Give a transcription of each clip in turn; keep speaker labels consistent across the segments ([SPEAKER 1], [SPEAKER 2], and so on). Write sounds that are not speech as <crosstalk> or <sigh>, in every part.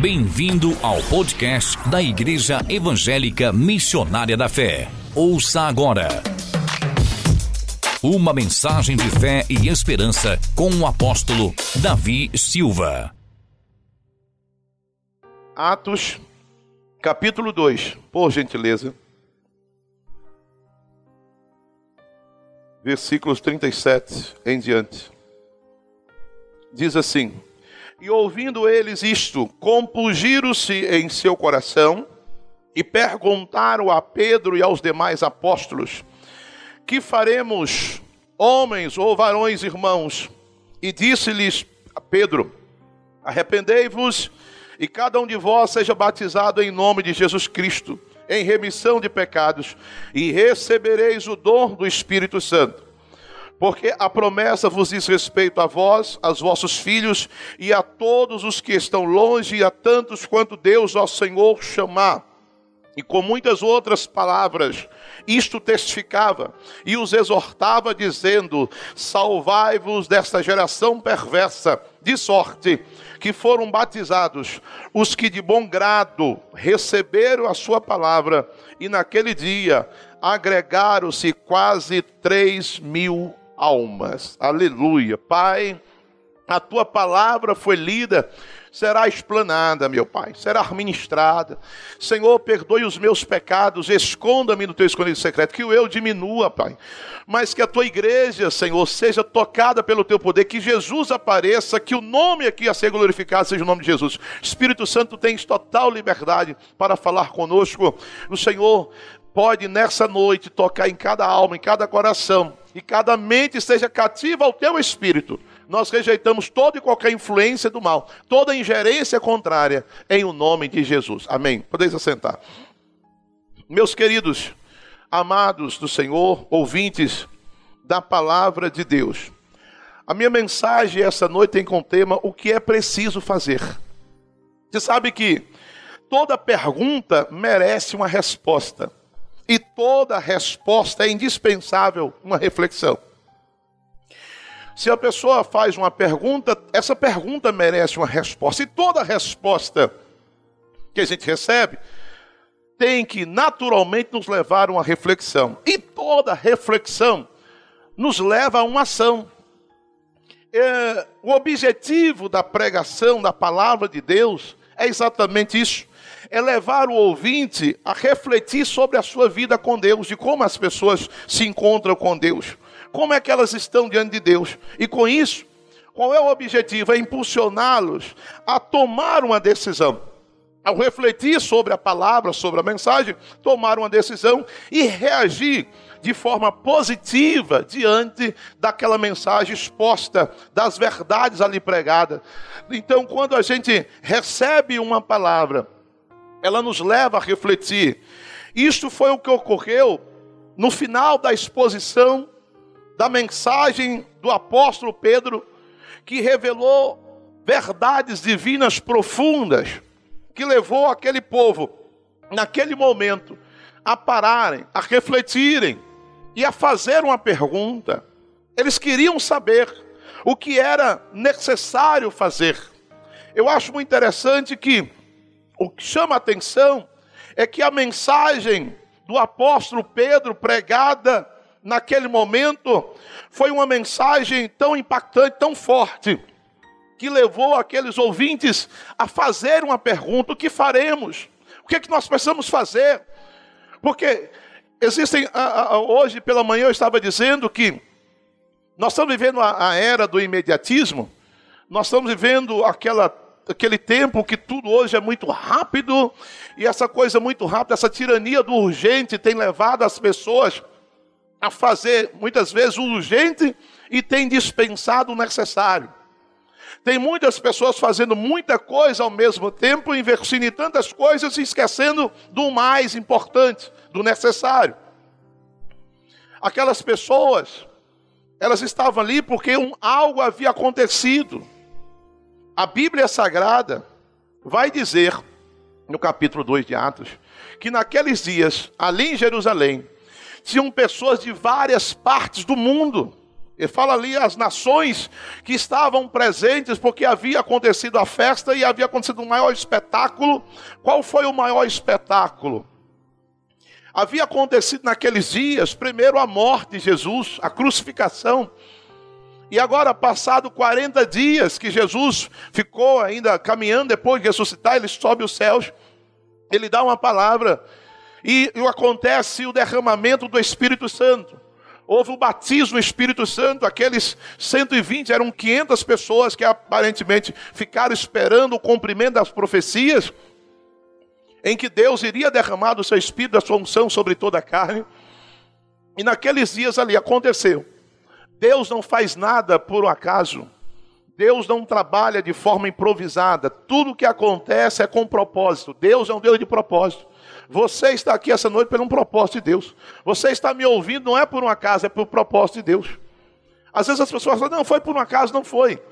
[SPEAKER 1] Bem-vindo ao podcast da Igreja Evangélica Missionária da Fé. Ouça agora. Uma mensagem de fé e esperança com o apóstolo Davi Silva.
[SPEAKER 2] Atos, capítulo 2, por gentileza. Versículos 37 em diante. Diz assim: E ouvindo eles isto, compungiram-se em seu coração e perguntaram a Pedro e aos demais apóstolos: Que faremos, homens ou varões irmãos? E disse-lhes a Pedro: Arrependei-vos e cada um de vós seja batizado em nome de Jesus Cristo, em remissão de pecados, e recebereis o dom do Espírito Santo. Porque a promessa vos diz respeito a vós, aos vossos filhos e a todos os que estão longe, e a tantos quanto Deus, nosso Senhor, chamar. E com muitas outras palavras, isto testificava e os exortava, dizendo: Salvai-vos desta geração perversa, de sorte que foram batizados os que de bom grado receberam a sua palavra, e naquele dia agregaram-se quase três mil almas. Aleluia. Pai, a tua palavra foi lida será explanada, meu Pai, será ministrada. Senhor, perdoe os meus pecados, esconda-me no teu escondido secreto, que o eu diminua, Pai. Mas que a tua igreja, Senhor, seja tocada pelo teu poder, que Jesus apareça, que o nome aqui a ser glorificado seja o nome de Jesus. Espírito Santo, tens total liberdade para falar conosco. O Senhor pode nessa noite tocar em cada alma, em cada coração, e cada mente esteja cativa ao teu espírito nós rejeitamos toda e qualquer influência do mal, toda ingerência contrária, em o nome de Jesus. Amém. Podeis assentar. Meus queridos, amados do Senhor, ouvintes da palavra de Deus, a minha mensagem essa noite tem como tema o que é preciso fazer. Você sabe que toda pergunta merece uma resposta, e toda resposta é indispensável uma reflexão. Se a pessoa faz uma pergunta, essa pergunta merece uma resposta. E toda resposta que a gente recebe tem que naturalmente nos levar a uma reflexão. E toda reflexão nos leva a uma ação. É, o objetivo da pregação da palavra de Deus é exatamente isso: é levar o ouvinte a refletir sobre a sua vida com Deus, de como as pessoas se encontram com Deus como é que elas estão diante de Deus. E com isso, qual é o objetivo? É impulsioná-los a tomar uma decisão. Ao refletir sobre a palavra, sobre a mensagem, tomar uma decisão e reagir de forma positiva diante daquela mensagem exposta, das verdades ali pregadas. Então, quando a gente recebe uma palavra, ela nos leva a refletir. Isto foi o que ocorreu no final da exposição da mensagem do apóstolo Pedro, que revelou verdades divinas profundas, que levou aquele povo, naquele momento, a pararem, a refletirem e a fazer uma pergunta. Eles queriam saber o que era necessário fazer. Eu acho muito interessante que o que chama a atenção é que a mensagem do apóstolo Pedro pregada naquele momento, foi uma mensagem tão impactante, tão forte, que levou aqueles ouvintes a fazer uma pergunta: o que faremos? O que é que nós precisamos fazer? Porque existem, hoje pela manhã eu estava dizendo que nós estamos vivendo a, era do imediatismo, nós estamos vivendo aquela aquele tempo que tudo hoje é muito rápido, e essa coisa muito rápida, essa tirania do urgente tem levado as pessoas a fazer muitas vezes o urgente e tem dispensado o necessário. Tem muitas pessoas fazendo muita coisa ao mesmo tempo, investindo em tantas coisas e esquecendo do mais importante, do necessário. Aquelas pessoas, elas estavam ali porque um, algo havia acontecido. A Bíblia Sagrada vai dizer, no capítulo 2 de Atos, que naqueles dias, ali em Jerusalém, tinham pessoas de várias partes do mundo. Ele fala ali as nações que estavam presentes, porque havia acontecido a festa e havia acontecido um maior espetáculo. Qual foi o maior espetáculo? Havia acontecido naqueles dias, primeiro a morte de Jesus, a crucificação. E agora, passado 40 dias que Jesus ficou ainda caminhando depois de ressuscitar, ele sobe os céus, ele dá uma palavra, e, e acontece o derramamento do Espírito Santo houve o batismo no Espírito Santo, aqueles 120, eram 500 pessoas que aparentemente ficaram esperando o cumprimento das profecias, em que Deus iria derramar do seu Espírito, da sua unção sobre toda a carne. E naqueles dias ali aconteceu. Deus não faz nada por um acaso. Deus não trabalha de forma improvisada. Tudo que acontece é com propósito. Deus é um Deus de propósito. Você está aqui essa noite por um propósito de Deus. Você está me ouvindo não é por um acaso, é por propósito de Deus. Às vezes as pessoas falam, não, foi por um acaso, não foi.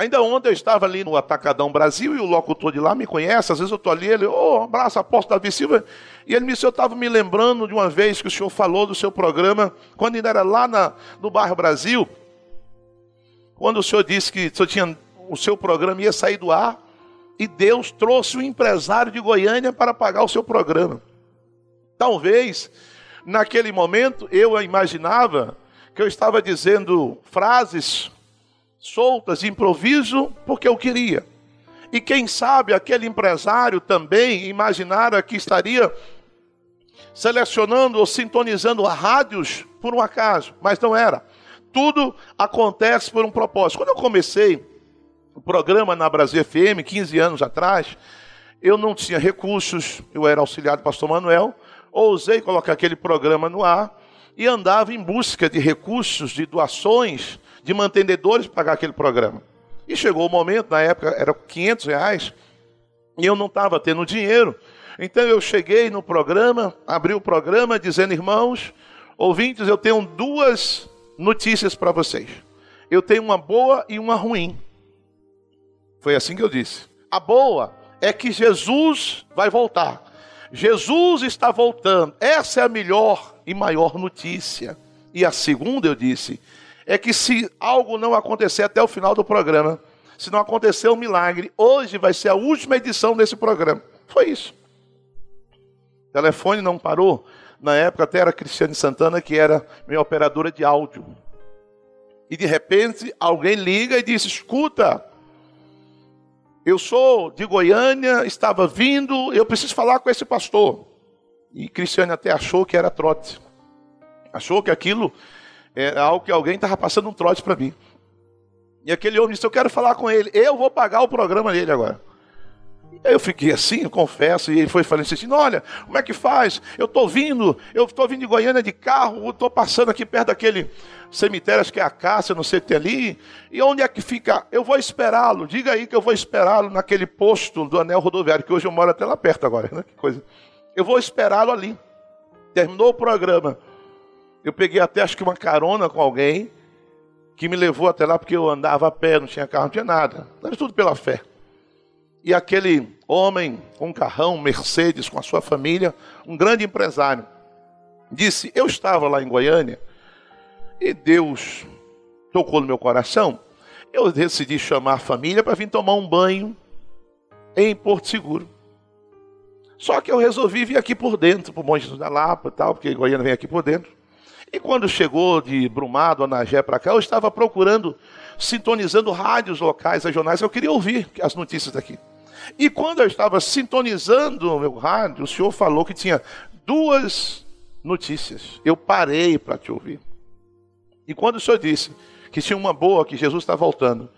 [SPEAKER 2] Ainda ontem eu estava ali no Atacadão Brasil e o locutor de lá me conhece. Às vezes eu estou ali, ele, ô, oh, abraço, apóstolo Davi Silva. E ele me disse, eu estava me lembrando de uma vez que o senhor falou do seu programa, quando ainda era lá na, no bairro Brasil, quando o senhor disse que o, senhor tinha, o seu programa ia sair do ar e Deus trouxe um empresário de Goiânia para pagar o seu programa. Talvez, naquele momento, eu imaginava que eu estava dizendo frases soltas improviso porque eu queria. E quem sabe aquele empresário também imaginara que estaria selecionando ou sintonizando rádios por um acaso, mas não era. Tudo acontece por um propósito. Quando eu comecei o programa na Brasil FM, 15 anos atrás, eu não tinha recursos, eu era auxiliar do pastor Manuel, ousei colocar aquele programa no ar e andava em busca de recursos, de doações, de mantenedores para pagar aquele programa. E chegou o momento, na época era 500 reais, e eu não estava tendo dinheiro. Então eu cheguei no programa, abri o programa dizendo, irmãos, ouvintes, eu tenho duas notícias para vocês. Eu tenho uma boa e uma ruim. Foi assim que eu disse. A boa é que Jesus vai voltar. Jesus está voltando. Essa é a melhor e maior notícia. E a segunda, eu disse, é que se algo não acontecer até o final do programa, se não acontecer um milagre, hoje vai ser a última edição desse programa. Foi isso. O telefone não parou. Na época até era Cristiane Santana, que era minha operadora de áudio. E de repente alguém liga e diz: Escuta, eu sou de Goiânia, estava vindo, eu preciso falar com esse pastor. E Cristiane até achou que era trote. Achou que aquilo era algo que alguém estava passando um trote para mim. E aquele homem disse: Eu quero falar com ele, eu vou pagar o programa dele agora. Aí eu fiquei assim, eu confesso, e ele foi falando assim: olha, como é que faz? Eu estou vindo, eu estou vindo de Goiânia de carro, estou passando aqui perto daquele cemitério, acho que é a Cássia, não sei o que tem ali. E onde é que fica? Eu vou esperá-lo, diga aí que eu vou esperá-lo naquele posto do anel rodoviário, que hoje eu moro até lá perto agora, né? Que coisa. Eu vou esperá-lo ali. Terminou o programa. Eu peguei até acho que uma carona com alguém que me levou até lá porque eu andava a pé, não tinha carro, não tinha nada. Era tudo pela fé. E aquele homem com um carrão, Mercedes, com a sua família, um grande empresário, disse: Eu estava lá em Goiânia e Deus tocou no meu coração. Eu decidi chamar a família para vir tomar um banho em Porto Seguro. Só que eu resolvi vir aqui por dentro, para o Monte da Lapa e tal, porque Goiânia vem aqui por dentro. E quando chegou de Brumado, Anagé para cá, eu estava procurando, sintonizando rádios locais, regionais, eu queria ouvir as notícias daqui. E quando eu estava sintonizando o meu rádio, o senhor falou que tinha duas notícias. Eu parei para te ouvir. E quando o senhor disse que tinha uma boa, que Jesus está voltando,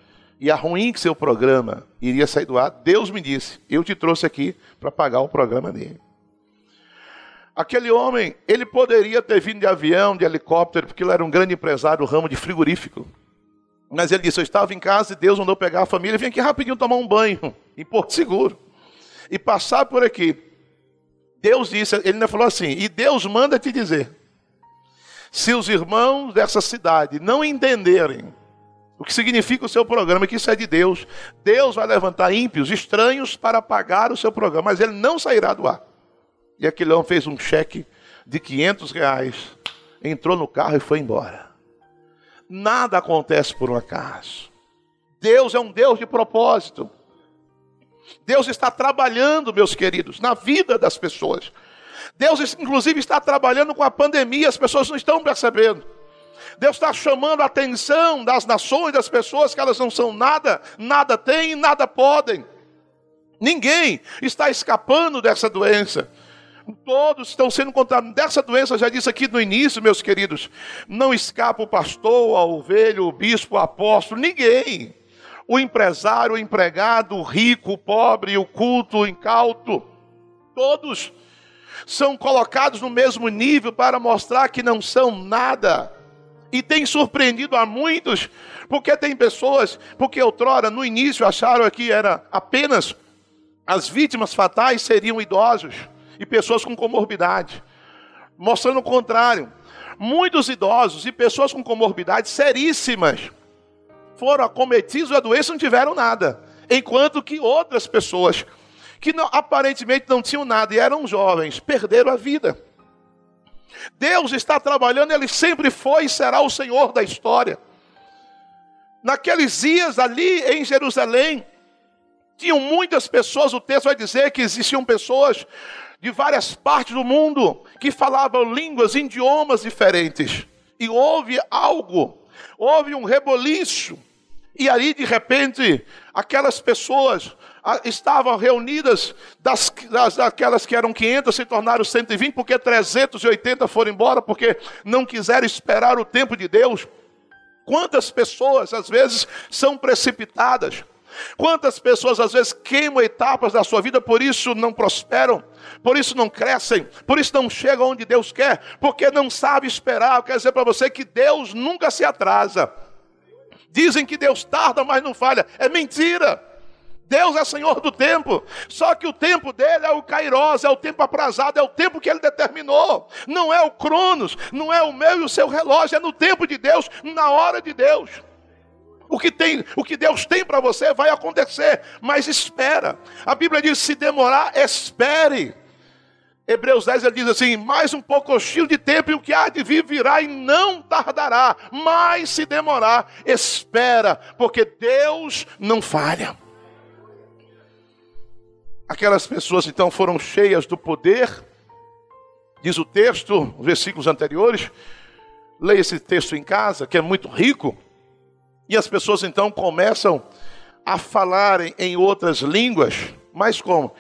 [SPEAKER 2] e a ruim que seu programa iria sair do ar, Deus me disse: Eu te trouxe aqui para pagar o programa dele. Aquele homem, ele poderia ter vindo de avião, de helicóptero, porque ele era um grande empresário do ramo de frigorífico. Mas ele disse: Eu estava em casa e Deus mandou pegar a família, vim aqui rapidinho tomar um banho <laughs> em Porto Seguro. E passar por aqui. Deus disse, ele ainda falou assim: E Deus manda te dizer: se os irmãos dessa cidade não entenderem o que significa o seu programa, que isso é de Deus, Deus vai levantar ímpios, estranhos, para pagar o seu programa, mas ele não sairá do ar. E aquele homem fez um cheque de 500 reais, entrou no carro e foi embora. Nada acontece por um acaso. Deus é um Deus de propósito. Deus está trabalhando, meus queridos, na vida das pessoas. Deus, inclusive, está trabalhando com a pandemia, as pessoas não estão percebendo. Deus está chamando a atenção das nações, das pessoas, que elas não são nada, nada têm, nada podem. Ninguém está escapando dessa doença. Todos estão sendo contaminados dessa doença, já disse aqui no início, meus queridos. Não escapa o pastor, a ovelha, o bispo, o apóstolo, ninguém. O empresário, o empregado, o rico, o pobre, o culto, o incauto. Todos são colocados no mesmo nível para mostrar que não são nada. E tem surpreendido a muitos, porque tem pessoas, porque outrora, no início, acharam que era apenas as vítimas fatais seriam idosos e pessoas com comorbidade, mostrando o contrário. Muitos idosos e pessoas com comorbidades seríssimas foram acometidos da doença e não tiveram nada, enquanto que outras pessoas que não, aparentemente não tinham nada e eram jovens, perderam a vida. Deus está trabalhando, Ele sempre foi e será o Senhor da história. Naqueles dias ali em Jerusalém, tinham muitas pessoas, o texto vai dizer que existiam pessoas de várias partes do mundo que falavam línguas, idiomas diferentes. E houve algo, houve um reboliço. E aí, de repente, aquelas pessoas estavam reunidas, das, das, daquelas que eram 500 se tornaram 120, porque 380 foram embora, porque não quiseram esperar o tempo de Deus. Quantas pessoas, às vezes, são precipitadas? Quantas pessoas, às vezes, queimam etapas da sua vida, por isso não prosperam, por isso não crescem, por isso não chegam onde Deus quer, porque não sabe esperar. Eu quero dizer para você que Deus nunca se atrasa. Dizem que Deus tarda, mas não falha. É mentira. Deus é Senhor do tempo. Só que o tempo dele é o Kairos, é o tempo aprazado, é o tempo que ele determinou. Não é o Cronos, não é o meu e o seu relógio, é no tempo de Deus, na hora de Deus. O que, tem, o que Deus tem para você vai acontecer, mas espera. A Bíblia diz: se demorar, espere. Hebreus 10 ele diz assim: mais um pouco de tempo e o que há de vir virá e não tardará, mas se demorar, espera, porque Deus não falha. Aquelas pessoas então foram cheias do poder, diz o texto, os versículos anteriores. Leia esse texto em casa, que é muito rico. E as pessoas então começam a falarem em outras línguas, mas como?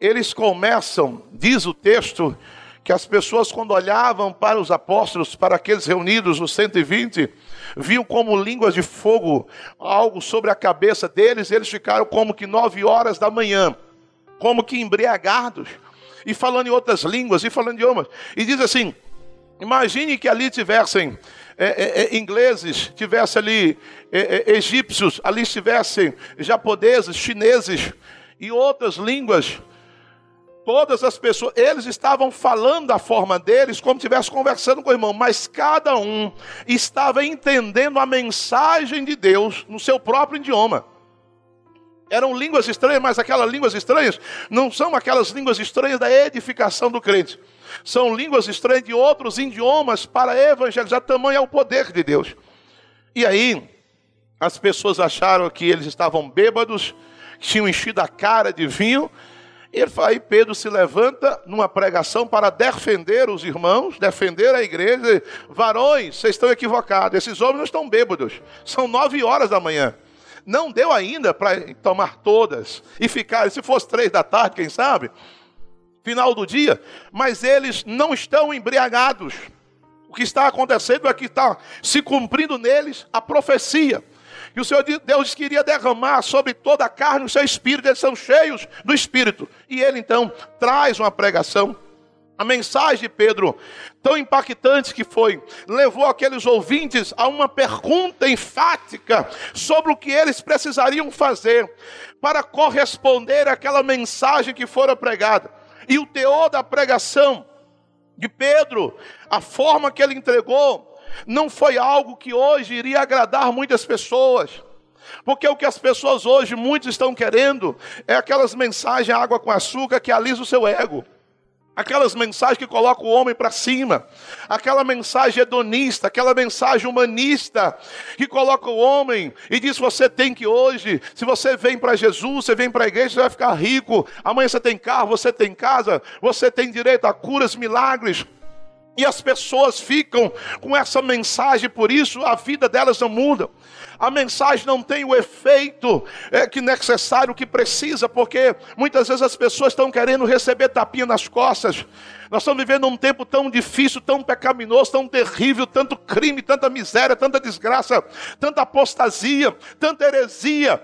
[SPEAKER 2] Eles começam, diz o texto, que as pessoas, quando olhavam para os apóstolos, para aqueles reunidos, os 120, viam como línguas de fogo, algo sobre a cabeça deles, eles ficaram como que nove horas da manhã como que embriagados, e falando em outras línguas, e falando idiomas. E diz assim: imagine que ali tivessem é, é, é ingleses, tivesse ali é, é, egípcios, ali estivessem japoneses, chineses e outras línguas. Todas as pessoas, eles estavam falando da forma deles, como se estivesse conversando com o irmão, mas cada um estava entendendo a mensagem de Deus no seu próprio idioma. Eram línguas estranhas, mas aquelas línguas estranhas não são aquelas línguas estranhas da edificação do crente. São línguas estranhas de outros idiomas para evangelizar. Tamanho é o poder de Deus. E aí, as pessoas acharam que eles estavam bêbados, tinham enchido a cara de vinho. E aí Pedro se levanta numa pregação para defender os irmãos, defender a igreja. Varões, vocês estão equivocados. Esses homens não estão bêbados. São nove horas da manhã. Não deu ainda para tomar todas e ficar, se fosse três da tarde, quem sabe, final do dia, mas eles não estão embriagados. O que está acontecendo é que está se cumprindo neles a profecia. Que o Senhor Deus queria derramar sobre toda a carne o seu espírito, eles são cheios do espírito. E ele então traz uma pregação a mensagem de Pedro, tão impactante que foi, levou aqueles ouvintes a uma pergunta enfática sobre o que eles precisariam fazer para corresponder àquela mensagem que fora pregada. E o teor da pregação de Pedro, a forma que ele entregou, não foi algo que hoje iria agradar muitas pessoas. Porque o que as pessoas hoje, muitos estão querendo, é aquelas mensagens água com açúcar que alisa o seu ego aquelas mensagens que colocam o homem para cima, aquela mensagem hedonista, aquela mensagem humanista que coloca o homem e diz: você tem que hoje, se você vem para Jesus, você vem para a igreja, você vai ficar rico. Amanhã você tem carro, você tem casa, você tem direito a curas, milagres. E as pessoas ficam com essa mensagem, por isso a vida delas não muda. A mensagem não tem o efeito é, que necessário, que precisa, porque muitas vezes as pessoas estão querendo receber tapinha nas costas. Nós estamos vivendo um tempo tão difícil, tão pecaminoso, tão terrível, tanto crime, tanta miséria, tanta desgraça, tanta apostasia, tanta heresia.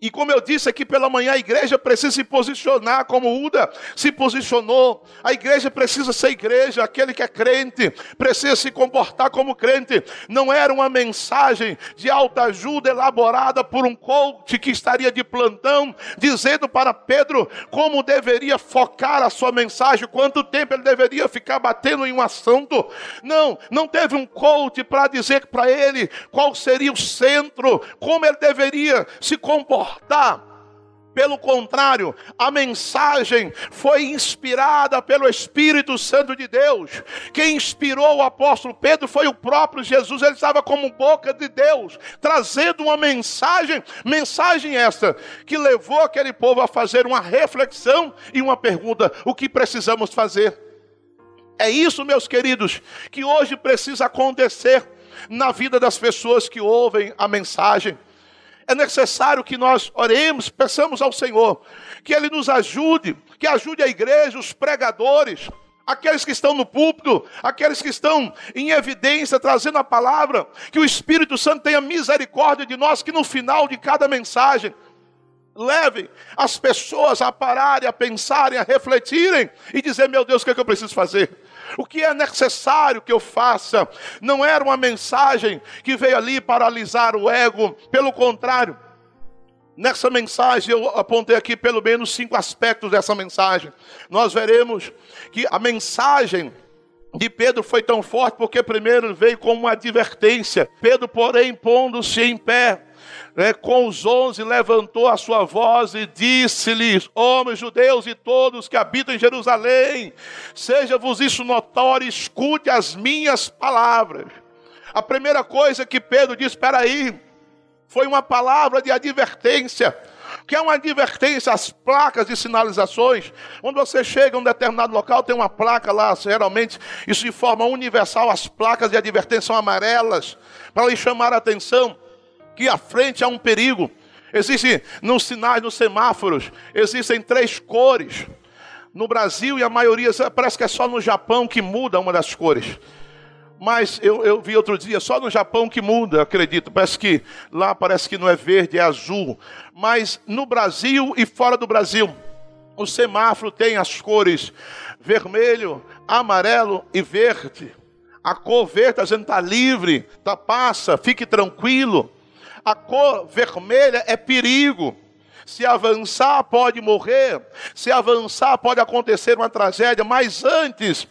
[SPEAKER 2] E como eu disse aqui pela manhã, a igreja precisa se posicionar como Uda se posicionou. A igreja precisa ser igreja, aquele que é crente precisa se comportar como crente. Não era uma mensagem de alta ajuda elaborada por um coach que estaria de plantão, dizendo para Pedro como deveria focar a sua mensagem, quanto tempo ele deveria ficar batendo em um assunto. Não, não teve um coach para dizer para ele qual seria o centro, como ele deveria se comportar importar. Pelo contrário, a mensagem foi inspirada pelo Espírito Santo de Deus. Quem inspirou o apóstolo Pedro foi o próprio Jesus. Ele estava como boca de Deus, trazendo uma mensagem, mensagem essa que levou aquele povo a fazer uma reflexão e uma pergunta: o que precisamos fazer? É isso, meus queridos, que hoje precisa acontecer na vida das pessoas que ouvem a mensagem é necessário que nós oremos, peçamos ao Senhor que Ele nos ajude, que ajude a igreja, os pregadores, aqueles que estão no púlpito, aqueles que estão em evidência, trazendo a palavra, que o Espírito Santo tenha misericórdia de nós, que no final de cada mensagem, levem as pessoas a pararem, a pensarem, a refletirem e dizer: meu Deus, o que, é que eu preciso fazer? O que é necessário que eu faça? Não era uma mensagem que veio ali paralisar o ego, pelo contrário. Nessa mensagem, eu apontei aqui pelo menos cinco aspectos dessa mensagem. Nós veremos que a mensagem de Pedro foi tão forte porque primeiro veio como uma advertência. Pedro, porém, pondo-se em pé, né, com os onze, levantou a sua voz e disse-lhes: Homens judeus e todos que habitam em Jerusalém, seja-vos isso notório, escute as minhas palavras. A primeira coisa que Pedro disse: Espera aí, foi uma palavra de advertência que é uma advertência, as placas de sinalizações. Quando você chega a um determinado local, tem uma placa lá, geralmente, isso de forma universal, as placas de advertência são amarelas, para lhe chamar a atenção que à frente há um perigo. Existem nos sinais, nos semáforos, existem três cores. No Brasil e a maioria, parece que é só no Japão que muda uma das cores. Mas eu, eu vi outro dia, só no Japão que muda, acredito. Parece que lá parece que não é verde, é azul. Mas no Brasil e fora do Brasil, o semáforo tem as cores vermelho, amarelo e verde. A cor verde, a gente está livre, tá, passa, fique tranquilo. A cor vermelha é perigo. Se avançar, pode morrer. Se avançar, pode acontecer uma tragédia. Mas antes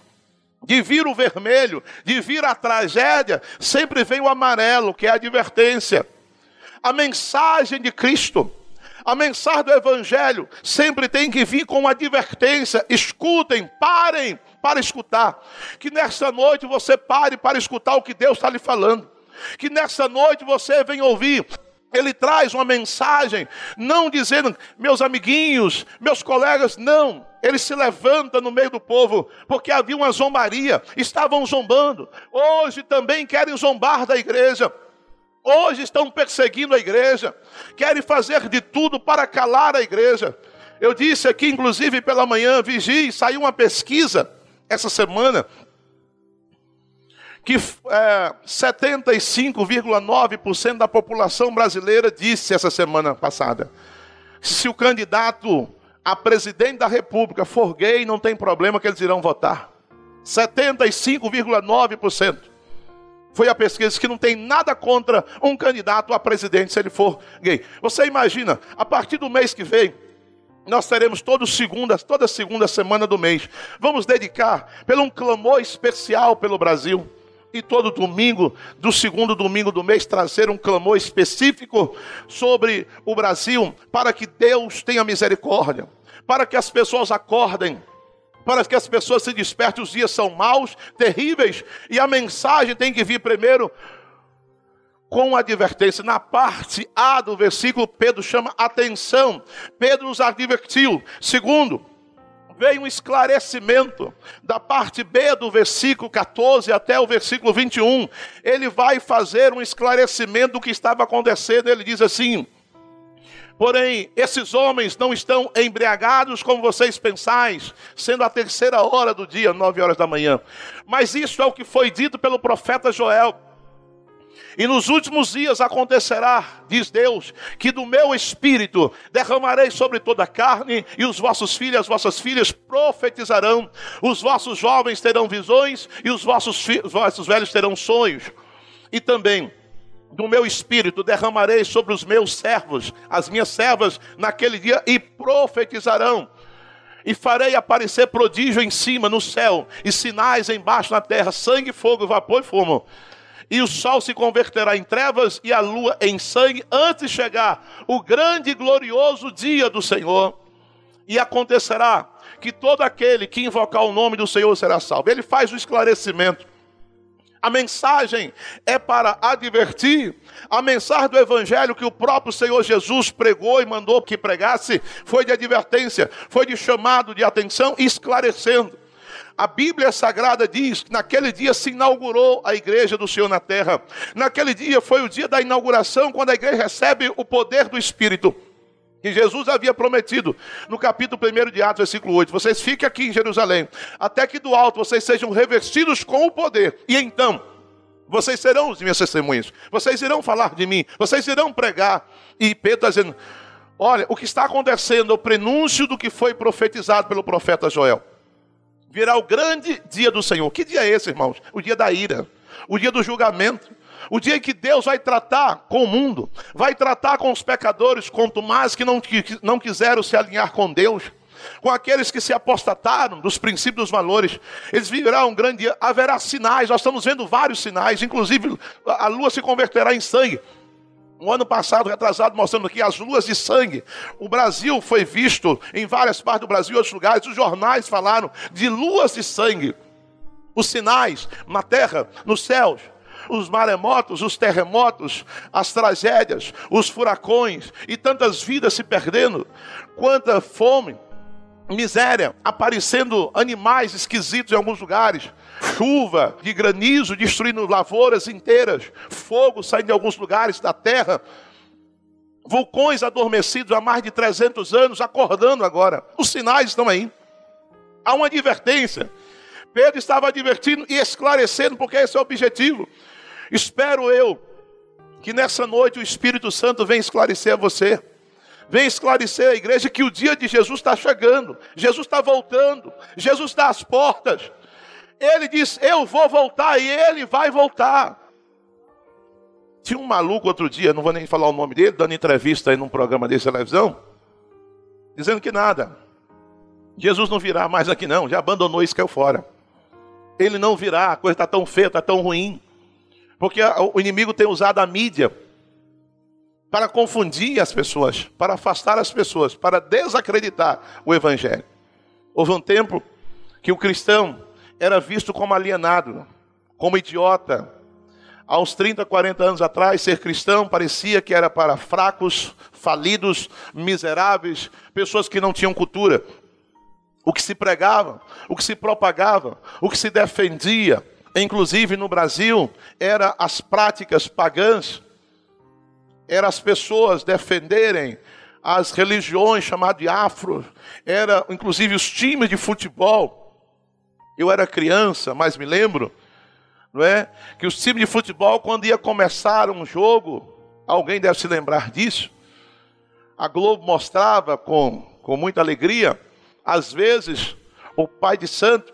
[SPEAKER 2] de vir o vermelho, de vir a tragédia, sempre vem o amarelo, que é a advertência. A mensagem de Cristo, a mensagem do Evangelho, sempre tem que vir com uma advertência. Escutem, parem para escutar. Que nesta noite você pare para escutar o que Deus está lhe falando que nessa noite você venha ouvir. Ele traz uma mensagem, não dizendo, meus amiguinhos, meus colegas, não. Ele se levanta no meio do povo, porque havia uma zombaria, estavam zombando. Hoje também querem zombar da igreja. Hoje estão perseguindo a igreja, querem fazer de tudo para calar a igreja. Eu disse aqui, inclusive pela manhã, vigie, saiu uma pesquisa essa semana que é, 75,9% da população brasileira disse essa semana passada: se o candidato a presidente da República for gay, não tem problema que eles irão votar. 75,9%. Foi a pesquisa que não tem nada contra um candidato a presidente se ele for gay. Você imagina, a partir do mês que vem, nós teremos toda segunda, toda segunda semana do mês. Vamos dedicar pelo um clamor especial pelo Brasil e todo domingo, do segundo domingo do mês, trazer um clamor específico sobre o Brasil, para que Deus tenha misericórdia, para que as pessoas acordem, para que as pessoas se despertem. Os dias são maus, terríveis, e a mensagem tem que vir primeiro com advertência. Na parte A do versículo, Pedro chama atenção. Pedro nos advertiu. Segundo, veio um esclarecimento. Da parte B do versículo 14 até o versículo 21, ele vai fazer um esclarecimento do que estava acontecendo. Ele diz assim: Porém, esses homens não estão embriagados como vocês pensais, sendo a terceira hora do dia, nove horas da manhã. Mas isso é o que foi dito pelo profeta Joel. E nos últimos dias acontecerá, diz Deus, que do meu espírito derramarei sobre toda a carne, e os vossos filhos e as vossas filhas profetizarão, os vossos jovens terão visões, e os vossos, os vossos velhos terão sonhos. E também do meu espírito derramarei sobre os meus servos, as minhas servas, naquele dia, e profetizarão. E farei aparecer prodígio em cima, no céu, e sinais embaixo na terra: sangue, fogo, vapor e fumo e o sol se converterá em trevas e a lua em sangue, antes chegar o grande e glorioso dia do Senhor. E acontecerá que todo aquele que invocar o nome do Senhor será salvo. Ele faz o esclarecimento. A mensagem é para advertir. A mensagem do Evangelho que o próprio Senhor Jesus pregou e mandou que pregasse foi de advertência, foi de chamado de atenção, esclarecendo. A Bíblia Sagrada diz que naquele dia se inaugurou a igreja do Senhor na terra. Naquele dia foi o dia da inauguração, quando a igreja recebe o poder do Espírito. Que Jesus havia prometido no capítulo 1 de Atos, versículo 8: Vocês fiquem aqui em Jerusalém, até que do alto vocês sejam revestidos com o poder, e então vocês serão os meus testemunhos, vocês irão falar de mim, vocês irão pregar. E Pedro está dizendo: Olha, o que está acontecendo é o prenúncio do que foi profetizado pelo profeta Joel virá o grande dia do Senhor. Que dia é esse, irmãos? O dia da ira, o dia do julgamento. O dia em que Deus vai tratar com o mundo, vai tratar com os pecadores, quanto mais que não, que não quiseram se alinhar com Deus, com aqueles que se apostataram dos princípios dos valores, eles viverão um grande dia, haverá sinais, nós estamos vendo vários sinais, inclusive a lua se converterá em sangue. Um ano passado, retrasado, mostrando aqui as luas de sangue. O Brasil foi visto em várias partes do Brasil outros lugares. Os jornais falaram de luas de sangue. Os sinais na terra, nos céus. Os maremotos, os terremotos, as tragédias, os furacões e tantas vidas se perdendo. Quanta fome, miséria, aparecendo animais esquisitos em alguns lugares chuva de granizo destruindo lavouras inteiras, fogo saindo de alguns lugares da terra, vulcões adormecidos há mais de 300 anos, acordando agora. Os sinais estão aí. Há uma advertência. Pedro estava advertindo e esclarecendo, porque esse é o objetivo. Espero eu que nessa noite o Espírito Santo venha esclarecer a você. Vem esclarecer a igreja que o dia de Jesus está chegando, Jesus está voltando, Jesus está às portas. Ele diz: Eu vou voltar e ele vai voltar. Tinha um maluco outro dia, não vou nem falar o nome dele, dando entrevista aí num programa desse televisão, dizendo que nada. Jesus não virá mais aqui não, já abandonou isso, caiu fora. Ele não virá, a coisa está tão feia, está tão ruim. Porque o inimigo tem usado a mídia para confundir as pessoas, para afastar as pessoas, para desacreditar o evangelho. Houve um tempo que o cristão era visto como alienado, como idiota. Uns 30, 40 anos atrás, ser cristão parecia que era para fracos, falidos, miseráveis, pessoas que não tinham cultura. O que se pregava, o que se propagava, o que se defendia, inclusive no Brasil, era as práticas pagãs, era as pessoas defenderem as religiões chamadas de afro, era inclusive os times de futebol eu era criança, mas me lembro, não é? Que os times de futebol, quando ia começar um jogo, alguém deve se lembrar disso. A Globo mostrava com, com muita alegria, às vezes, o pai de santo,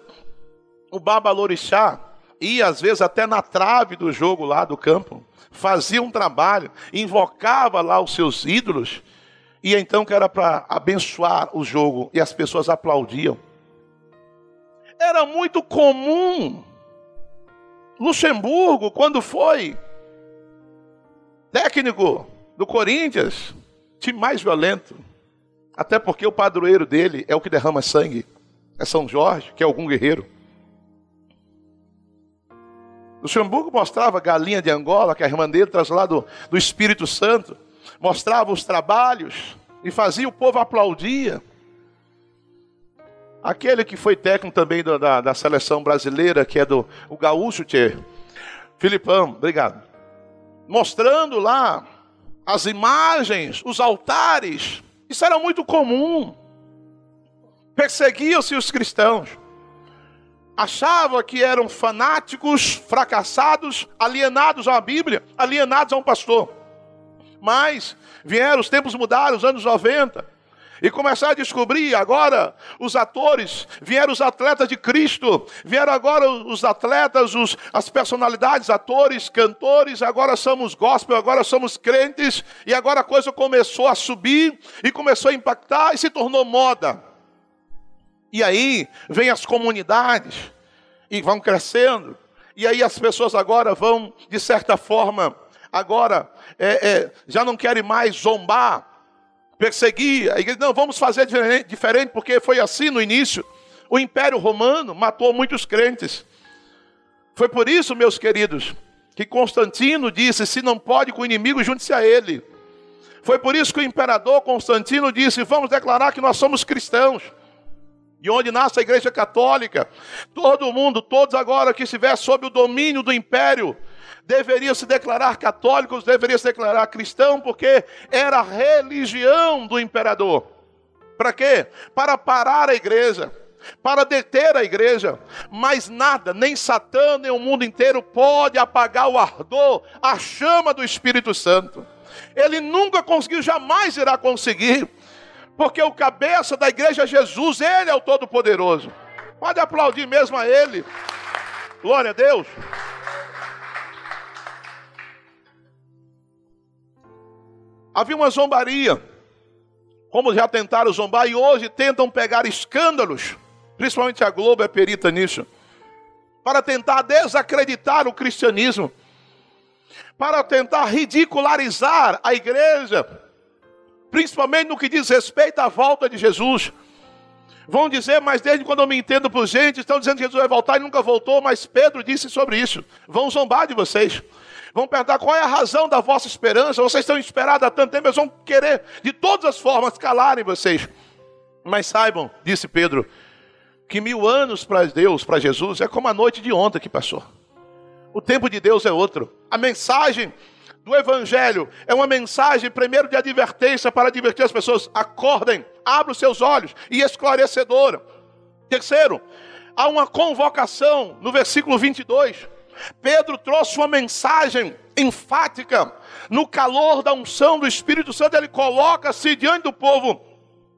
[SPEAKER 2] o Babalorixá, ia às vezes até na trave do jogo lá do campo, fazia um trabalho, invocava lá os seus ídolos, e então que era para abençoar o jogo, e as pessoas aplaudiam. Era muito comum. Luxemburgo, quando foi técnico do Corinthians, time mais violento, até porque o padroeiro dele é o que derrama sangue. É São Jorge, que é algum guerreiro. Luxemburgo mostrava a galinha de Angola, que a irmã dele traz lá do, do Espírito Santo. Mostrava os trabalhos e fazia o povo aplaudir. Aquele que foi técnico também da, da, da seleção brasileira, que é do o Gaúcho, tchê. Filipão, obrigado. Mostrando lá as imagens, os altares. Isso era muito comum. Perseguiam-se os cristãos achava que eram fanáticos, fracassados, alienados à Bíblia, alienados a um pastor. Mas vieram, os tempos mudaram, os anos 90, e começaram a descobrir agora os atores, vieram os atletas de Cristo, vieram agora os atletas, os, as personalidades, atores, cantores, agora somos gospel, agora somos crentes, e agora a coisa começou a subir e começou a impactar e se tornou moda. E aí vem as comunidades e vão crescendo. E aí as pessoas agora vão, de certa forma, agora é, é, já não querem mais zombar, perseguir. A igreja, não, vamos fazer diferente, diferente, porque foi assim no início. O Império Romano matou muitos crentes. Foi por isso, meus queridos, que Constantino disse: se não pode com o inimigo, junte-se a ele. Foi por isso que o imperador Constantino disse: vamos declarar que nós somos cristãos de onde nasce a igreja católica. Todo mundo, todos agora que estiver sob o domínio do império, deveriam se declarar católicos, deveriam se declarar cristão, porque era a religião do imperador. Para quê? Para parar a igreja, para deter a igreja. Mas nada, nem Satã, nem o mundo inteiro pode apagar o ardor, a chama do Espírito Santo. Ele nunca conseguiu, jamais irá conseguir. Porque o cabeça da igreja é Jesus, ele é o Todo-Poderoso. Pode aplaudir mesmo a ele. Glória a Deus. Havia uma zombaria. Como já tentaram zombar e hoje tentam pegar escândalos, principalmente a Globo é perita nisso, para tentar desacreditar o cristianismo, para tentar ridicularizar a igreja, principalmente no que diz respeito à volta de Jesus. Vão dizer, mas desde quando eu me entendo por gente, estão dizendo que Jesus vai voltar e nunca voltou, mas Pedro disse sobre isso. Vão zombar de vocês. Vão perguntar qual é a razão da vossa esperança. Vocês estão esperados há tanto tempo, eles vão querer de todas as formas calarem vocês. Mas saibam, disse Pedro, que mil anos para Deus, para Jesus, é como a noite de ontem que passou. O tempo de Deus é outro. A mensagem do Evangelho é uma mensagem, primeiro, de advertência para advertir as pessoas: acordem, abram os seus olhos e esclarecedora. Terceiro, há uma convocação no versículo 22. Pedro trouxe uma mensagem enfática no calor da unção do Espírito Santo, ele coloca-se diante do povo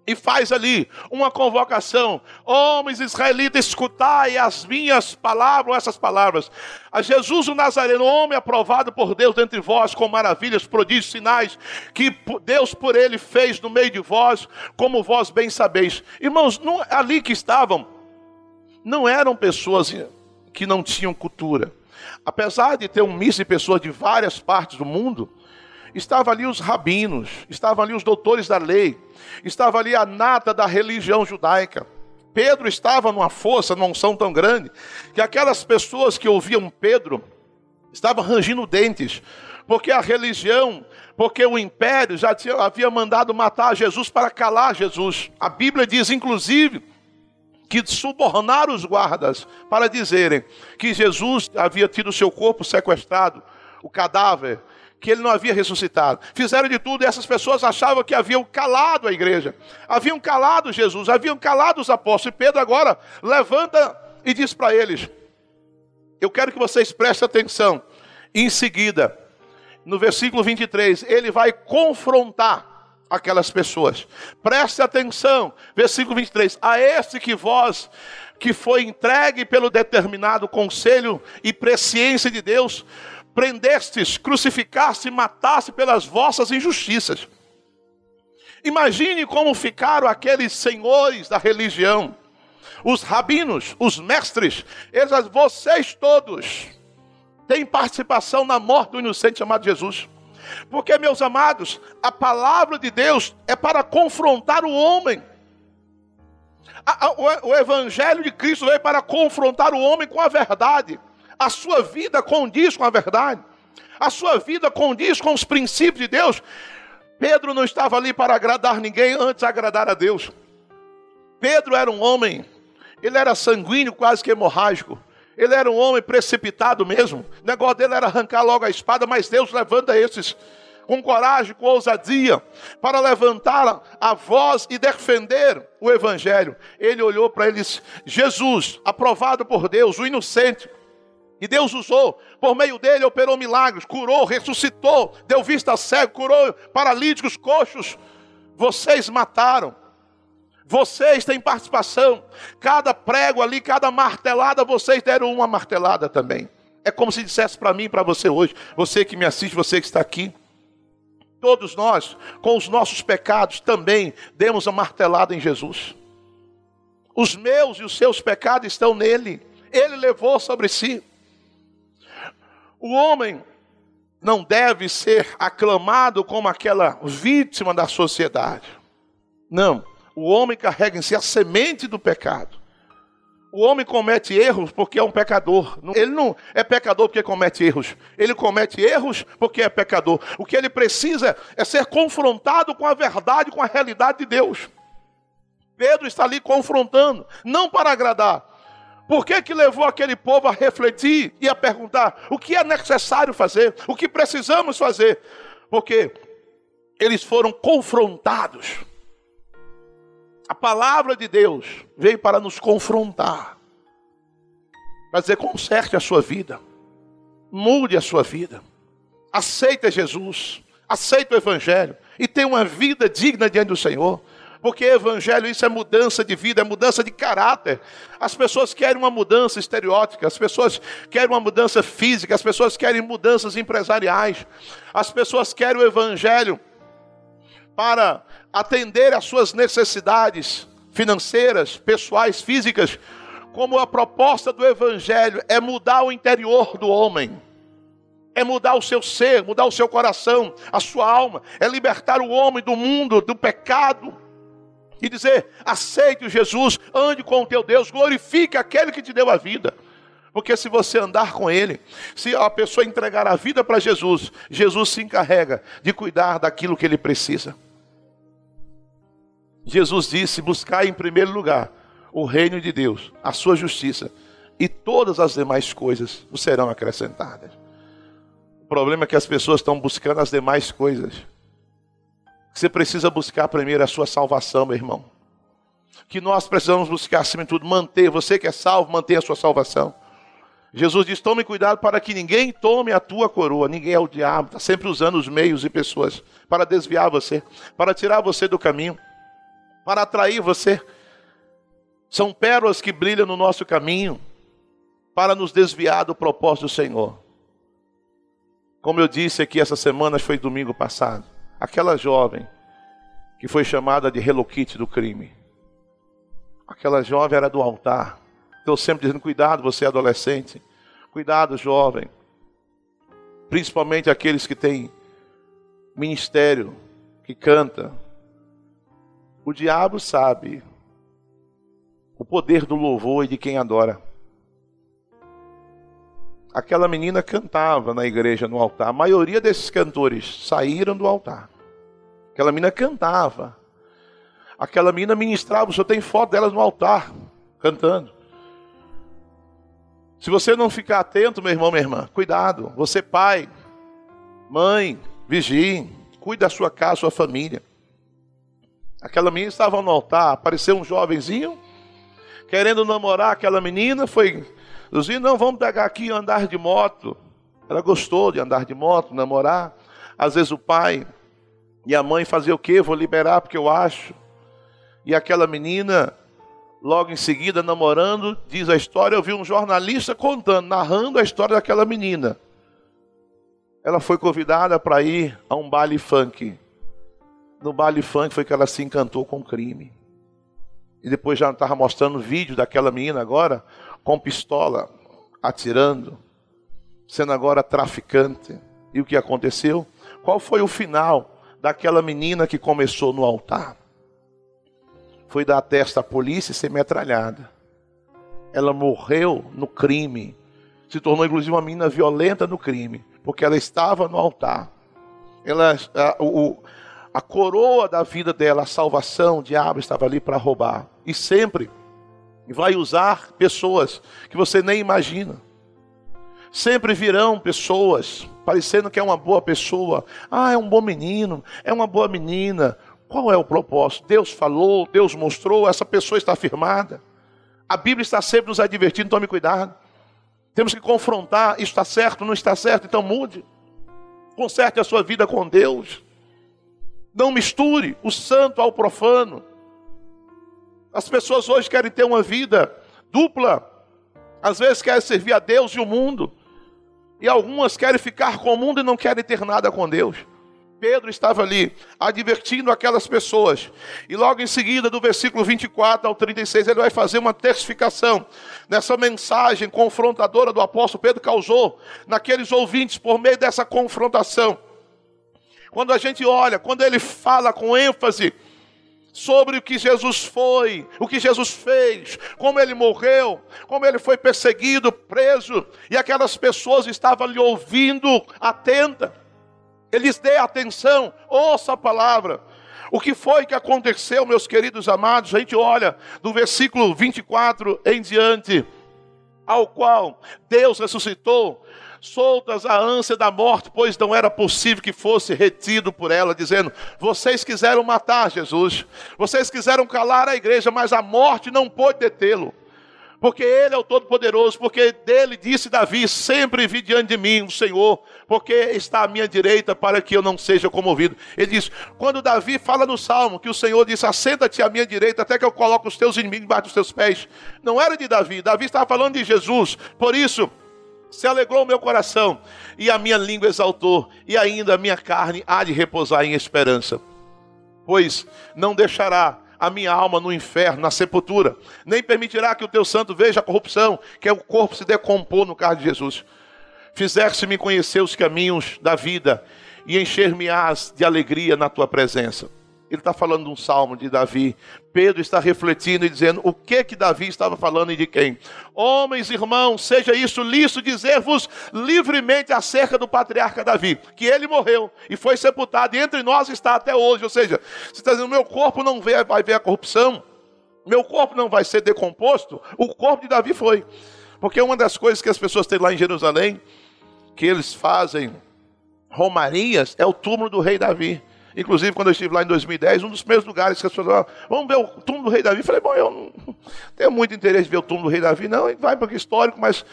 [SPEAKER 2] e faz ali uma convocação: homens israelitas, escutai as minhas palavras, essas palavras. A Jesus o Nazareno, homem aprovado por Deus dentre vós, com maravilhas, prodígios, sinais, que Deus por ele fez no meio de vós, como vós bem sabeis. Irmãos, não, ali que estavam, não eram pessoas que não tinham cultura. Apesar de ter um misto de pessoas de várias partes do mundo, estavam ali os rabinos, estavam ali os doutores da lei, estava ali a nata da religião judaica. Pedro estava numa força, numa unção tão grande, que aquelas pessoas que ouviam Pedro estavam rangindo dentes, porque a religião, porque o império já tinha, havia mandado matar Jesus para calar Jesus. A Bíblia diz, inclusive, que subornaram os guardas para dizerem que Jesus havia tido seu corpo sequestrado, o cadáver, que ele não havia ressuscitado. Fizeram de tudo e essas pessoas achavam que haviam calado a igreja, haviam calado Jesus, haviam calado os apóstolos. E Pedro agora levanta e diz para eles: Eu quero que vocês prestem atenção. Em seguida, no versículo 23, ele vai confrontar aquelas pessoas. Preste atenção, versículo 23. A este que vós que foi entregue pelo determinado conselho e presciência de Deus, prendestes, crucificaste mataste pelas vossas injustiças. Imagine como ficaram aqueles senhores da religião, os rabinos, os mestres, eles, vocês todos têm participação na morte do inocente chamado Jesus. Porque, meus amados, a palavra de Deus é para confrontar o homem. o Evangelho de Cristo veio para confrontar o homem com a verdade. A sua vida condiz com a verdade. A sua vida condiz com os princípios de Deus. Pedro não estava ali para agradar ninguém, antes agradar a Deus. Pedro era um homem, ele era sanguíneo, quase que hemorrágico. Ele era um homem precipitado mesmo. O negócio dele era arrancar logo a espada, mas Deus levanta esses com coragem, com ousadia, para levantar a voz e defender o Evangelho. Ele olhou para eles, Jesus, aprovado por Deus, o inocente, e Deus usou, por meio dele operou milagres, curou, ressuscitou, deu vista cego, curou paralíticos, coxos. Vocês mataram. Vocês têm participação. Cada prego ali, cada martelada, vocês deram uma martelada também. É como se dissesse para mim para você hoje, você que me assiste, você que está aqui. Todos nós, com os nossos pecados, também demos a martelada em Jesus. Os meus e os seus pecados estão nele. Ele levou sobre si. O homem não deve ser aclamado como aquela vítima da sociedade. Não. O homem carrega em si a semente do pecado. O homem comete erros porque é um pecador. Ele não é pecador porque comete erros. Ele comete erros porque é pecador. O que ele precisa é ser confrontado com a verdade, com a realidade de Deus. Pedro está ali confrontando, não para agradar, por que, que levou aquele povo a refletir e a perguntar o que é necessário fazer, o que precisamos fazer? Porque eles foram confrontados. A palavra de Deus veio para nos confrontar, para dizer: conserte a sua vida, mude a sua vida, aceita Jesus, aceita o Evangelho e tenha uma vida digna diante do Senhor. Porque evangelho isso é mudança de vida, é mudança de caráter. As pessoas querem uma mudança estereótica, as pessoas querem uma mudança física, as pessoas querem mudanças empresariais. As pessoas querem o evangelho para atender às suas necessidades financeiras, pessoais, físicas. Como a proposta do evangelho é mudar o interior do homem é mudar o seu ser, mudar o seu coração, a sua alma, é libertar o homem do mundo, do pecado, e dizer: aceite Jesus, ande com o teu Deus, glorifique aquele que te deu a vida. Porque se você andar com Ele, se a pessoa entregar a vida para Jesus, Jesus se encarrega de cuidar daquilo que ele precisa. Jesus disse: buscar em primeiro lugar o reino de Deus, a sua justiça, e todas as demais coisas serão acrescentadas. O problema é que as pessoas estão buscando as demais coisas você precisa buscar primeiro a sua salvação, meu irmão. Que nós precisamos buscar, acima de tudo, manter. Você que é salvo, mantenha a sua salvação. Jesus diz: tome cuidado para que ninguém tome a tua coroa. Ninguém é o diabo, está sempre usando os meios e pessoas para desviar você, para tirar você do caminho, para atrair você. São pérolas que brilham no nosso caminho para nos desviar do propósito do Senhor. Como eu disse aqui essa semana, foi domingo passado aquela jovem que foi chamada de Hello Kitty do crime. Aquela jovem era do altar. Estou sempre dizendo: cuidado, você é adolescente. Cuidado, jovem. Principalmente aqueles que têm ministério, que canta. O diabo sabe o poder do louvor e de quem adora. Aquela menina cantava na igreja, no altar. A maioria desses cantores saíram do altar. Aquela menina cantava. Aquela menina ministrava. O senhor tem foto delas no altar, cantando. Se você não ficar atento, meu irmão, minha irmã, cuidado. Você, pai, mãe, vigie, cuide da sua casa, sua família. Aquela menina estava no altar, apareceu um jovenzinho, querendo namorar aquela menina, foi os não, vamos pegar aqui andar de moto. Ela gostou de andar de moto, namorar. Às vezes o pai e a mãe faziam o quê? Vou liberar porque eu acho. E aquela menina, logo em seguida, namorando, diz a história, eu vi um jornalista contando, narrando a história daquela menina. Ela foi convidada para ir a um baile funk. No baile funk foi que ela se encantou com o crime. E depois já estava mostrando vídeo daquela menina agora, com pistola, atirando, sendo agora traficante. E o que aconteceu? Qual foi o final daquela menina que começou no altar? foi dar a testa à polícia e ser metralhada. Ela morreu no crime. Se tornou inclusive uma menina violenta no crime, porque ela estava no altar. Ela, a, o, a coroa da vida dela, a salvação, o diabo estava ali para roubar. E sempre vai usar pessoas que você nem imagina. Sempre virão pessoas parecendo que é uma boa pessoa. Ah, é um bom menino, é uma boa menina. Qual é o propósito? Deus falou, Deus mostrou, essa pessoa está firmada. A Bíblia está sempre nos advertindo, tome cuidado. Temos que confrontar, isso está certo, não está certo, então mude. Conserte a sua vida com Deus. Não misture o santo ao profano. As pessoas hoje querem ter uma vida dupla. Às vezes querem servir a Deus e o mundo. E algumas querem ficar com o mundo e não querem ter nada com Deus. Pedro estava ali advertindo aquelas pessoas. E logo em seguida, do versículo 24 ao 36, ele vai fazer uma testificação nessa mensagem confrontadora do apóstolo Pedro causou naqueles ouvintes por meio dessa confrontação. Quando a gente olha, quando ele fala com ênfase sobre o que Jesus foi, o que Jesus fez, como ele morreu, como ele foi perseguido, preso, e aquelas pessoas estavam lhe ouvindo atenta. Eles dê atenção, ouça a palavra. O que foi que aconteceu, meus queridos amados? A gente olha do versículo 24 em diante, ao qual Deus ressuscitou, soltas a ânsia da morte, pois não era possível que fosse retido por ela, dizendo: Vocês quiseram matar Jesus, vocês quiseram calar a igreja, mas a morte não pôde detê-lo porque Ele é o Todo-Poderoso, porque dele disse Davi: Sempre vi diante de mim o Senhor, porque está à minha direita para que eu não seja comovido. Ele diz: Quando Davi fala no salmo que o Senhor disse: Assenta-te à minha direita até que eu coloque os teus inimigos debaixo dos teus pés, não era de Davi, Davi estava falando de Jesus, por isso. Se alegrou o meu coração, e a minha língua exaltou, e ainda a minha carne há de repousar em esperança. Pois não deixará a minha alma no inferno, na sepultura, nem permitirá que o teu santo veja a corrupção, que é o corpo se decompor no carro de Jesus. Fizeste-me conhecer os caminhos da vida e encher-me-ás de alegria na tua presença. Ele está falando de um salmo de Davi. Pedro está refletindo e dizendo o que que Davi estava falando e de quem. Homens, irmãos, seja isso lícito dizer-vos livremente acerca do patriarca Davi, que ele morreu e foi sepultado e entre nós está até hoje. Ou seja, você está dizendo, meu corpo não vai ver a corrupção, meu corpo não vai ser decomposto, o corpo de Davi foi. Porque uma das coisas que as pessoas têm lá em Jerusalém, que eles fazem romarias, é o túmulo do rei Davi. Inclusive, quando eu estive lá em 2010, um dos primeiros lugares que as pessoas falaram, vamos ver o túmulo do rei Davi. Eu falei, bom, eu não tenho muito interesse em ver o túmulo do rei Davi, não, vai para o histórico, mas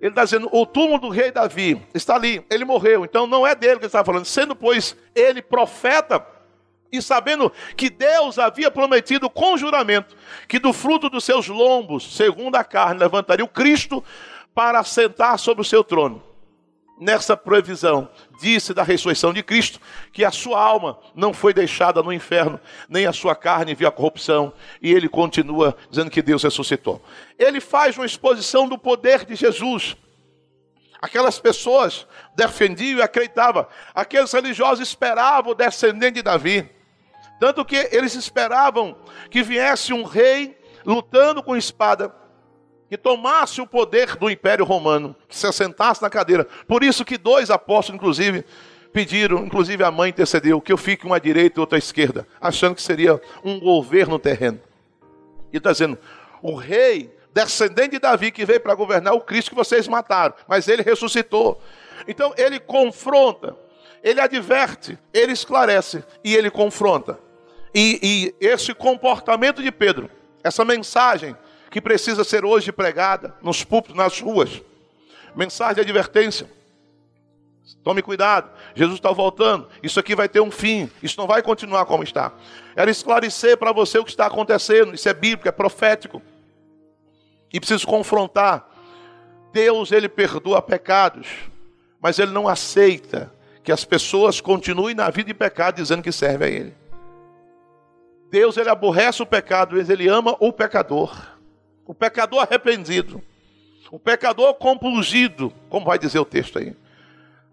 [SPEAKER 2] ele está dizendo, o túmulo do rei Davi está ali, ele morreu, então não é dele que ele está falando, sendo, pois, ele profeta, e sabendo que Deus havia prometido com juramento que do fruto dos seus lombos, segundo a carne, levantaria o Cristo para assentar sobre o seu trono. Nessa previsão, disse da ressurreição de Cristo, que a sua alma não foi deixada no inferno, nem a sua carne viu a corrupção, e ele continua dizendo que Deus ressuscitou. Ele faz uma exposição do poder de Jesus. Aquelas pessoas defendiam e acreditavam, aqueles religiosos esperavam o descendente de Davi, tanto que eles esperavam que viesse um rei lutando com espada que tomasse o poder do Império Romano, que se assentasse na cadeira. Por isso que dois apóstolos, inclusive, pediram, inclusive a mãe intercedeu, que eu fique uma à direita e outra à esquerda, achando que seria um governo terreno. E está dizendo, o rei, descendente de Davi, que veio para governar o Cristo que vocês mataram, mas ele ressuscitou. Então ele confronta, ele adverte, ele esclarece e ele confronta. E, e esse comportamento de Pedro, essa mensagem, que precisa ser hoje pregada nos púlpitos, nas ruas. Mensagem de advertência. Tome cuidado, Jesus está voltando. Isso aqui vai ter um fim. Isso não vai continuar como está. Era esclarecer para você o que está acontecendo. Isso é bíblico, é profético. E preciso confrontar. Deus, ele perdoa pecados, mas ele não aceita que as pessoas continuem na vida de pecado dizendo que servem a ele. Deus, ele aborrece o pecado, mas ele ama o pecador o pecador arrependido, o pecador compungido, como vai dizer o texto aí.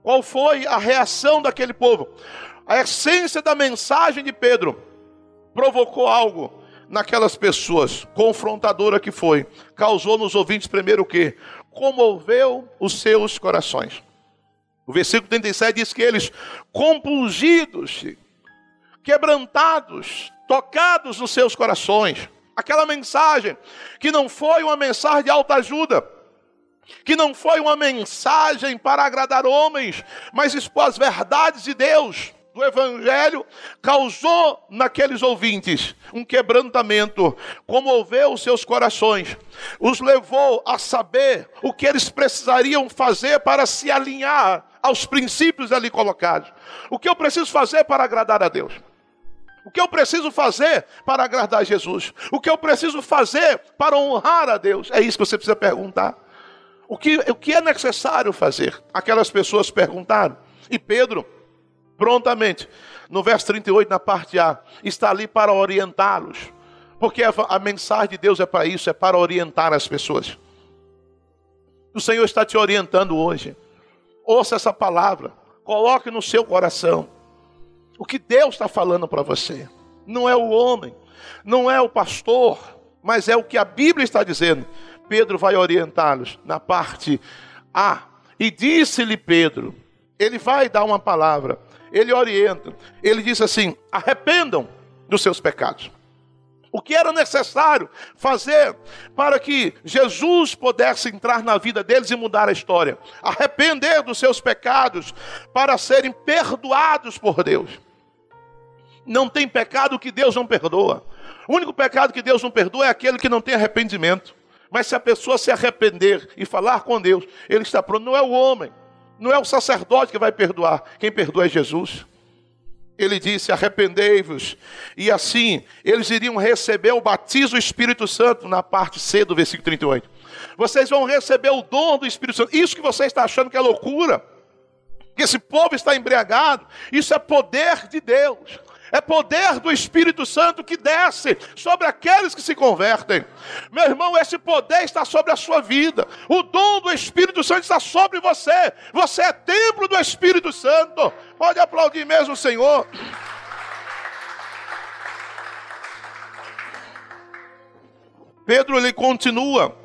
[SPEAKER 2] Qual foi a reação daquele povo? A essência da mensagem de Pedro provocou algo naquelas pessoas, confrontadora que foi, causou nos ouvintes primeiro o quê? Comoveu os seus corações. O versículo 37 diz que eles, compungidos, quebrantados, tocados nos seus corações, aquela mensagem que não foi uma mensagem de alta ajuda, que não foi uma mensagem para agradar homens, mas expor as verdades de Deus do Evangelho causou naqueles ouvintes um quebrantamento, comoveu os seus corações, os levou a saber o que eles precisariam fazer para se alinhar aos princípios ali colocados. O que eu preciso fazer para agradar a Deus? O que eu preciso fazer para agradar Jesus? O que eu preciso fazer para honrar a Deus? É isso que você precisa perguntar. O que, o que é necessário fazer? Aquelas pessoas perguntaram. E Pedro, prontamente, no verso 38, na parte A, está ali para orientá-los. Porque a, a mensagem de Deus é para isso, é para orientar as pessoas. O Senhor está te orientando hoje. Ouça essa palavra, coloque no seu coração. O que Deus está falando para você. Não é o homem, não é o pastor, mas é o que a Bíblia está dizendo. Pedro vai orientá-los na parte A. E disse-lhe Pedro, ele vai dar uma palavra, ele orienta, ele diz assim: arrependam dos seus pecados. O que era necessário fazer para que Jesus pudesse entrar na vida deles e mudar a história? Arrepender dos seus pecados para serem perdoados por Deus. Não tem pecado que Deus não perdoa. O único pecado que Deus não perdoa é aquele que não tem arrependimento. Mas se a pessoa se arrepender e falar com Deus, ele está pronto. Não é o homem, não é o sacerdote que vai perdoar. Quem perdoa é Jesus. Ele disse: arrependei-vos. E assim, eles iriam receber o batismo do Espírito Santo, na parte C do versículo 38. Vocês vão receber o dom do Espírito Santo. Isso que você está achando que é loucura, que esse povo está embriagado, isso é poder de Deus é poder do Espírito Santo que desce sobre aqueles que se convertem. Meu irmão, esse poder está sobre a sua vida. O dom do Espírito Santo está sobre você. Você é templo do Espírito Santo. Pode aplaudir mesmo o Senhor. Pedro ele continua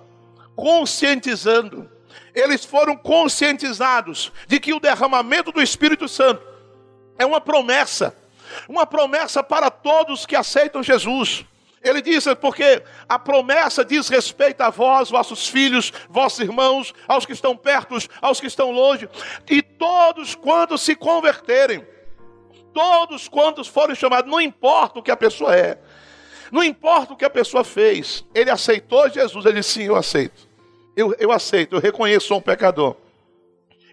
[SPEAKER 2] conscientizando. Eles foram conscientizados de que o derramamento do Espírito Santo é uma promessa uma promessa para todos que aceitam Jesus. Ele diz, porque a promessa diz respeito a vós, vossos filhos, vossos irmãos, aos que estão perto, aos que estão longe, e todos quantos se converterem, todos quantos forem chamados, não importa o que a pessoa é, não importa o que a pessoa fez, ele aceitou Jesus, ele disse, sim, eu aceito, eu, eu aceito, eu reconheço, sou um pecador,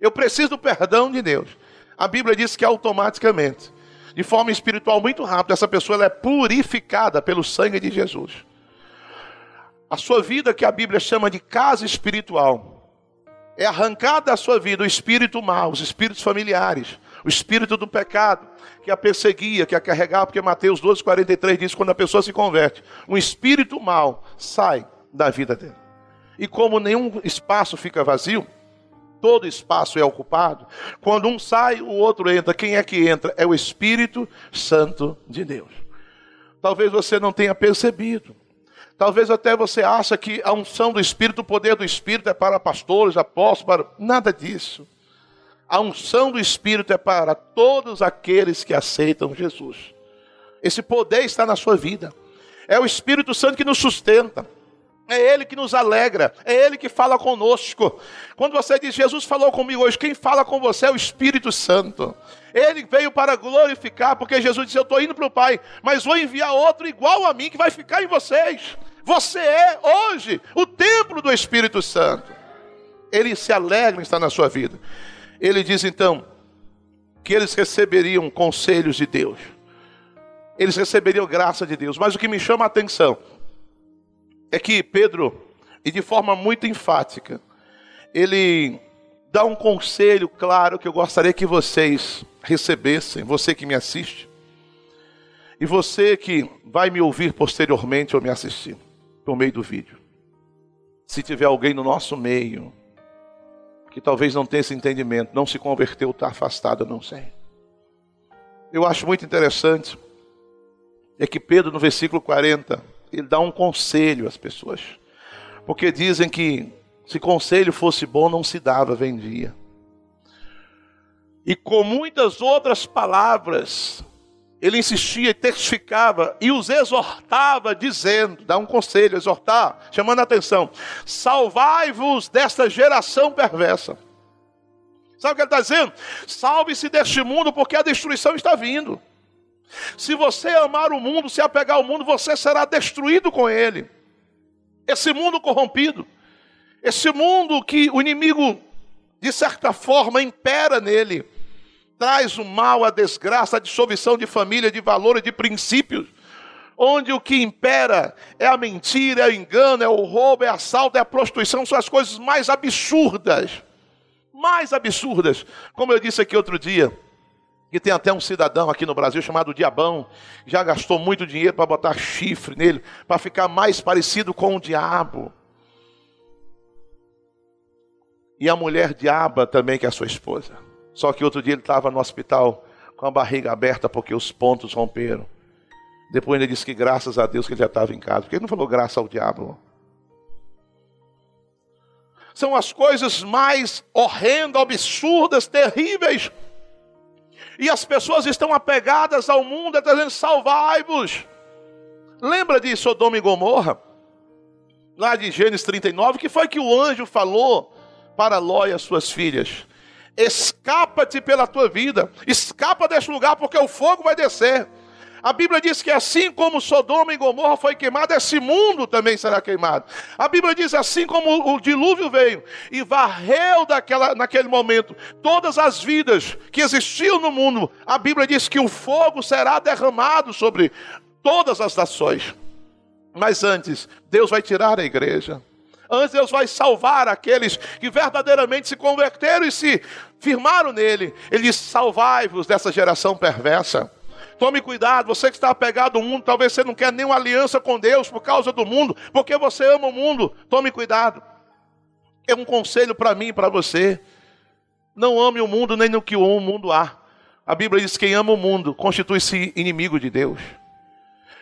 [SPEAKER 2] eu preciso do perdão de Deus. A Bíblia diz que automaticamente de forma espiritual muito rápida, essa pessoa é purificada pelo sangue de Jesus. A sua vida, que a Bíblia chama de casa espiritual, é arrancada da sua vida o espírito mau, os espíritos familiares, o espírito do pecado, que a perseguia, que a carregava, porque Mateus 12, 43 diz: quando a pessoa se converte, um espírito mau sai da vida dele. E como nenhum espaço fica vazio, todo espaço é ocupado. Quando um sai, o outro entra. Quem é que entra? É o Espírito Santo de Deus. Talvez você não tenha percebido. Talvez até você acha que a unção do Espírito, o poder do Espírito é para pastores, apóstolos, para... nada disso. A unção do Espírito é para todos aqueles que aceitam Jesus. Esse poder está na sua vida. É o Espírito Santo que nos sustenta. É Ele que nos alegra, é Ele que fala conosco. Quando você diz, Jesus falou comigo hoje, quem fala com você é o Espírito Santo. Ele veio para glorificar, porque Jesus disse: Eu estou indo para o Pai, mas vou enviar outro igual a mim que vai ficar em vocês. Você é hoje o templo do Espírito Santo. Ele se alegra em estar na sua vida. Ele diz então que eles receberiam conselhos de Deus, eles receberiam graça de Deus, mas o que me chama a atenção é que Pedro, e de forma muito enfática, ele dá um conselho claro que eu gostaria que vocês recebessem, você que me assiste, e você que vai me ouvir posteriormente ou me assistir por meio do vídeo. Se tiver alguém no nosso meio que talvez não tenha esse entendimento, não se converteu, está afastado, não sei. Eu acho muito interessante é que Pedro, no versículo 40, ele dá um conselho às pessoas. Porque dizem que se conselho fosse bom, não se dava, vendia. E com muitas outras palavras, ele insistia e testificava e os exortava, dizendo: dá um conselho, exortar, chamando a atenção: salvai-vos desta geração perversa. Sabe o que ele está dizendo? Salve-se deste mundo, porque a destruição está vindo. Se você amar o mundo, se apegar ao mundo, você será destruído com ele. Esse mundo corrompido, esse mundo que o inimigo, de certa forma, impera nele traz o mal, a desgraça, a dissolução de família, de valores, de princípios, onde o que impera é a mentira, é o engano, é o roubo, é o assalto, é a prostituição, são as coisas mais absurdas. Mais absurdas. Como eu disse aqui outro dia, que tem até um cidadão aqui no Brasil chamado Diabão, já gastou muito dinheiro para botar chifre nele, para ficar mais parecido com o diabo. E a mulher diaba também, que é a sua esposa. Só que outro dia ele estava no hospital com a barriga aberta porque os pontos romperam. Depois ele disse que graças a Deus que ele já estava em casa. Porque ele não falou graças ao diabo. São as coisas mais horrendas, absurdas, terríveis. E as pessoas estão apegadas ao mundo, dizendo: salvai-vos. Lembra de Sodoma e Gomorra? Lá de Gênesis 39, que foi que o anjo falou para Ló e as suas filhas? Escapa-te pela tua vida, escapa deste lugar, porque o fogo vai descer. A Bíblia diz que assim como Sodoma e Gomorra foi queimado, esse mundo também será queimado. A Bíblia diz assim como o dilúvio veio e varreu daquela, naquele momento todas as vidas que existiam no mundo. A Bíblia diz que o fogo será derramado sobre todas as nações. Mas antes, Deus vai tirar a igreja. Antes Deus vai salvar aqueles que verdadeiramente se converteram e se firmaram nele. Ele diz: salvai-vos dessa geração perversa. Tome cuidado, você que está apegado ao mundo, talvez você não quer nenhuma aliança com Deus por causa do mundo, porque você ama o mundo. Tome cuidado. É um conselho para mim e para você. Não ame o mundo nem no que o mundo há. A Bíblia diz: quem ama o mundo constitui-se inimigo de Deus.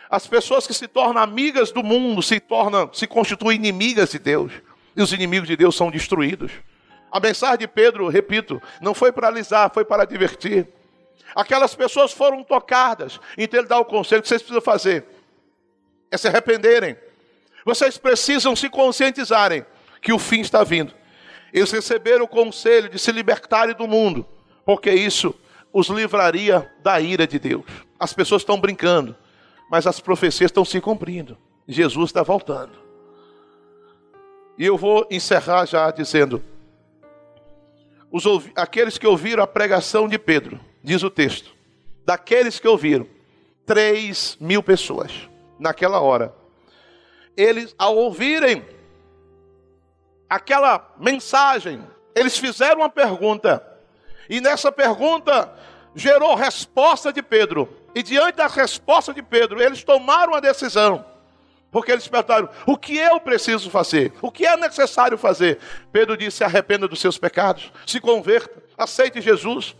[SPEAKER 2] As pessoas que se tornam amigas do mundo se tornam, se constituem inimigas de Deus. E os inimigos de Deus são destruídos. A mensagem de Pedro, repito, não foi para alisar, foi para divertir. Aquelas pessoas foram tocadas. Então ele dá o conselho que vocês precisam fazer. É se arrependerem. Vocês precisam se conscientizarem que o fim está vindo. Eles receberam o conselho de se libertarem do mundo, porque isso os livraria da ira de Deus. As pessoas estão brincando mas as profecias estão se cumprindo. Jesus está voltando. E eu vou encerrar já dizendo: os, aqueles que ouviram a pregação de Pedro, diz o texto, daqueles que ouviram, três mil pessoas naquela hora. Eles, ao ouvirem aquela mensagem, eles fizeram uma pergunta, e nessa pergunta gerou resposta de Pedro. E diante da resposta de Pedro, eles tomaram a decisão. Porque eles perguntaram: o que eu preciso fazer? O que é necessário fazer? Pedro disse: se arrependa dos seus pecados, se converta, aceite Jesus,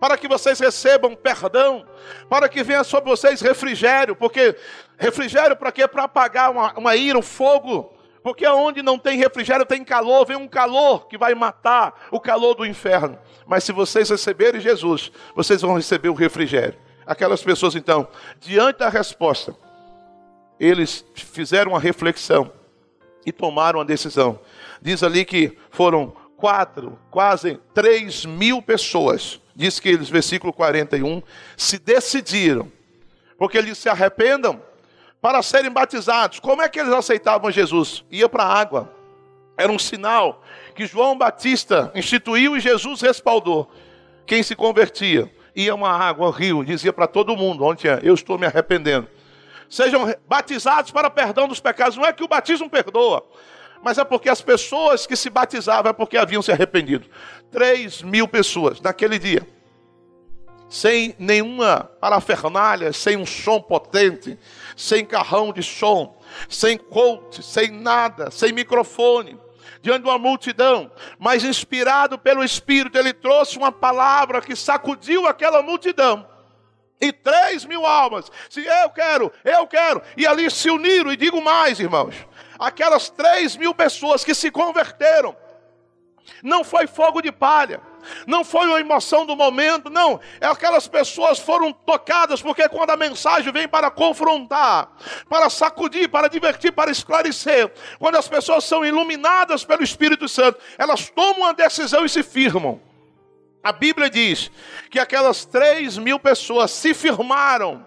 [SPEAKER 2] para que vocês recebam perdão, para que venha sobre vocês refrigério, porque refrigério para quê? Para apagar uma, uma ira, um fogo. Porque onde não tem refrigério tem calor, vem um calor que vai matar o calor do inferno. Mas se vocês receberem Jesus, vocês vão receber o refrigério. Aquelas pessoas, então, diante da resposta, eles fizeram uma reflexão e tomaram a decisão. Diz ali que foram quatro, quase três mil pessoas. Diz que eles, versículo 41, se decidiram, porque eles se arrependam para serem batizados. Como é que eles aceitavam Jesus? Ia para a água. Era um sinal que João Batista instituiu e Jesus respaldou. Quem se convertia ia uma água, um rio, dizia para todo mundo, onde é, eu estou me arrependendo. Sejam batizados para perdão dos pecados. Não é que o batismo perdoa, mas é porque as pessoas que se batizavam é porque haviam se arrependido. Três mil pessoas naquele dia, sem nenhuma parafernália, sem um som potente, sem carrão de som, sem coach, sem nada, sem microfone diante de uma multidão, mas inspirado pelo Espírito, ele trouxe uma palavra que sacudiu aquela multidão. E três mil almas. Se eu quero, eu quero. E ali se uniram. E digo mais, irmãos. Aquelas três mil pessoas que se converteram. Não foi fogo de palha não foi uma emoção do momento, não. Aquelas pessoas foram tocadas, porque quando a mensagem vem para confrontar, para sacudir, para divertir, para esclarecer, quando as pessoas são iluminadas pelo Espírito Santo, elas tomam uma decisão e se firmam. A Bíblia diz que aquelas três mil pessoas se firmaram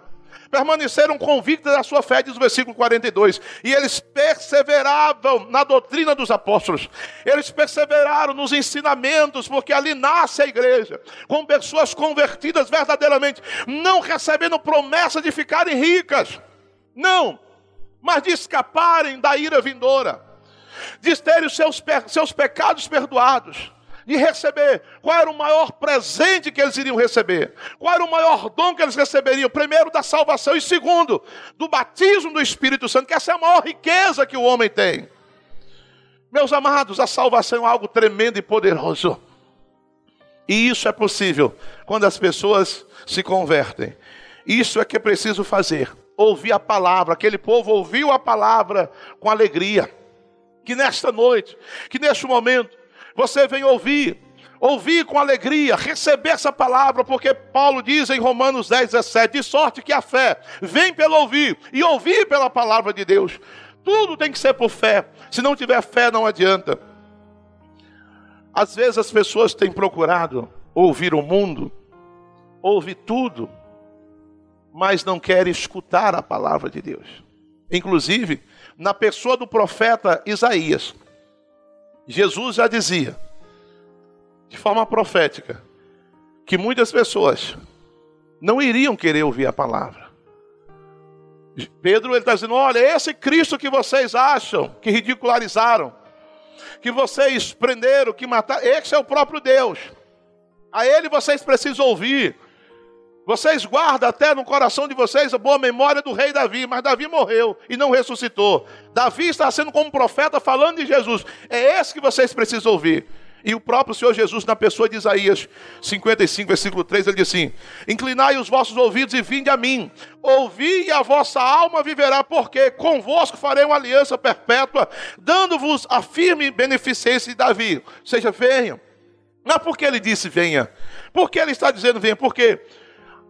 [SPEAKER 2] permaneceram convictos da sua fé, diz o versículo 42. E eles perseveravam na doutrina dos apóstolos, eles perseveraram nos ensinamentos, porque ali nasce a igreja, com pessoas convertidas verdadeiramente, não recebendo promessa de ficarem ricas, não, mas de escaparem da ira vindoura, de terem os seus, seus pecados perdoados de receber. Qual era o maior presente que eles iriam receber? Qual era o maior dom que eles receberiam? Primeiro, da salvação, e segundo, do batismo do Espírito Santo, que essa é a maior riqueza que o homem tem. Meus amados, a salvação é algo tremendo e poderoso. E isso é possível quando as pessoas se convertem. Isso é que é preciso fazer. Ouvir a palavra. Aquele povo ouviu a palavra com alegria. Que nesta noite, que neste momento, você vem ouvir, ouvir com alegria, receber essa palavra, porque Paulo diz em Romanos 10, 17: de sorte que a fé vem pelo ouvir e ouvir pela palavra de Deus. Tudo tem que ser por fé, se não tiver fé, não adianta. Às vezes as pessoas têm procurado ouvir o mundo, ouvir tudo, mas não querem escutar a palavra de Deus. Inclusive, na pessoa do profeta Isaías, Jesus já dizia, de forma profética, que muitas pessoas não iriam querer ouvir a palavra. Pedro ele está dizendo: olha, esse Cristo que vocês acham, que ridicularizaram, que vocês prenderam, que mataram, esse é o próprio Deus. A ele vocês precisam ouvir. Vocês guardam até no coração de vocês a boa memória do rei Davi, mas Davi morreu e não ressuscitou. Davi está sendo como profeta falando de Jesus. É esse que vocês precisam ouvir. E o próprio Senhor Jesus, na pessoa de Isaías 55, versículo 3, ele diz assim: Inclinai os vossos ouvidos e vinde a mim, ouvi e a vossa alma viverá, porque convosco farei uma aliança perpétua, dando-vos a firme beneficência de Davi. Ou seja, venham. Não é porque ele disse venha, porque ele está dizendo venha, porque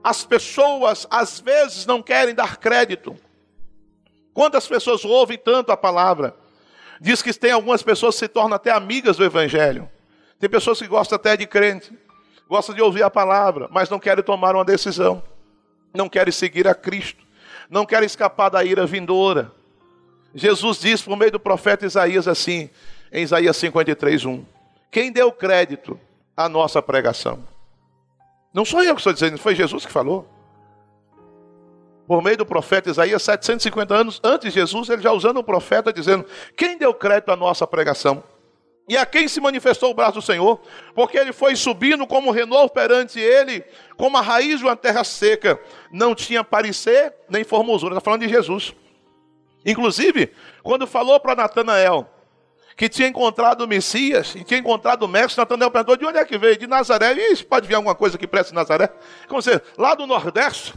[SPEAKER 2] as pessoas às vezes não querem dar crédito. Quantas pessoas ouvem tanto a palavra? Diz que tem algumas pessoas que se tornam até amigas do Evangelho. Tem pessoas que gostam até de crente, gostam de ouvir a palavra, mas não querem tomar uma decisão, não querem seguir a Cristo, não querem escapar da ira vindoura. Jesus diz por meio do profeta Isaías assim, em Isaías 53, 1: Quem deu crédito à nossa pregação? Não sou eu que estou dizendo, foi Jesus que falou. Por meio do profeta Isaías, 750 anos antes de Jesus, ele já usando o profeta, dizendo: Quem deu crédito à nossa pregação? E a quem se manifestou o braço do Senhor? Porque ele foi subindo como renovo perante ele, como a raiz de uma terra seca. Não tinha parecer nem formosura. Está falando de Jesus. Inclusive, quando falou para Natanael, que tinha encontrado o Messias e tinha encontrado o Mestre, Natanael perguntou, de onde é que veio? De Nazaré. E pode vir alguma coisa que preste Nazaré? Como você, lá do Nordeste,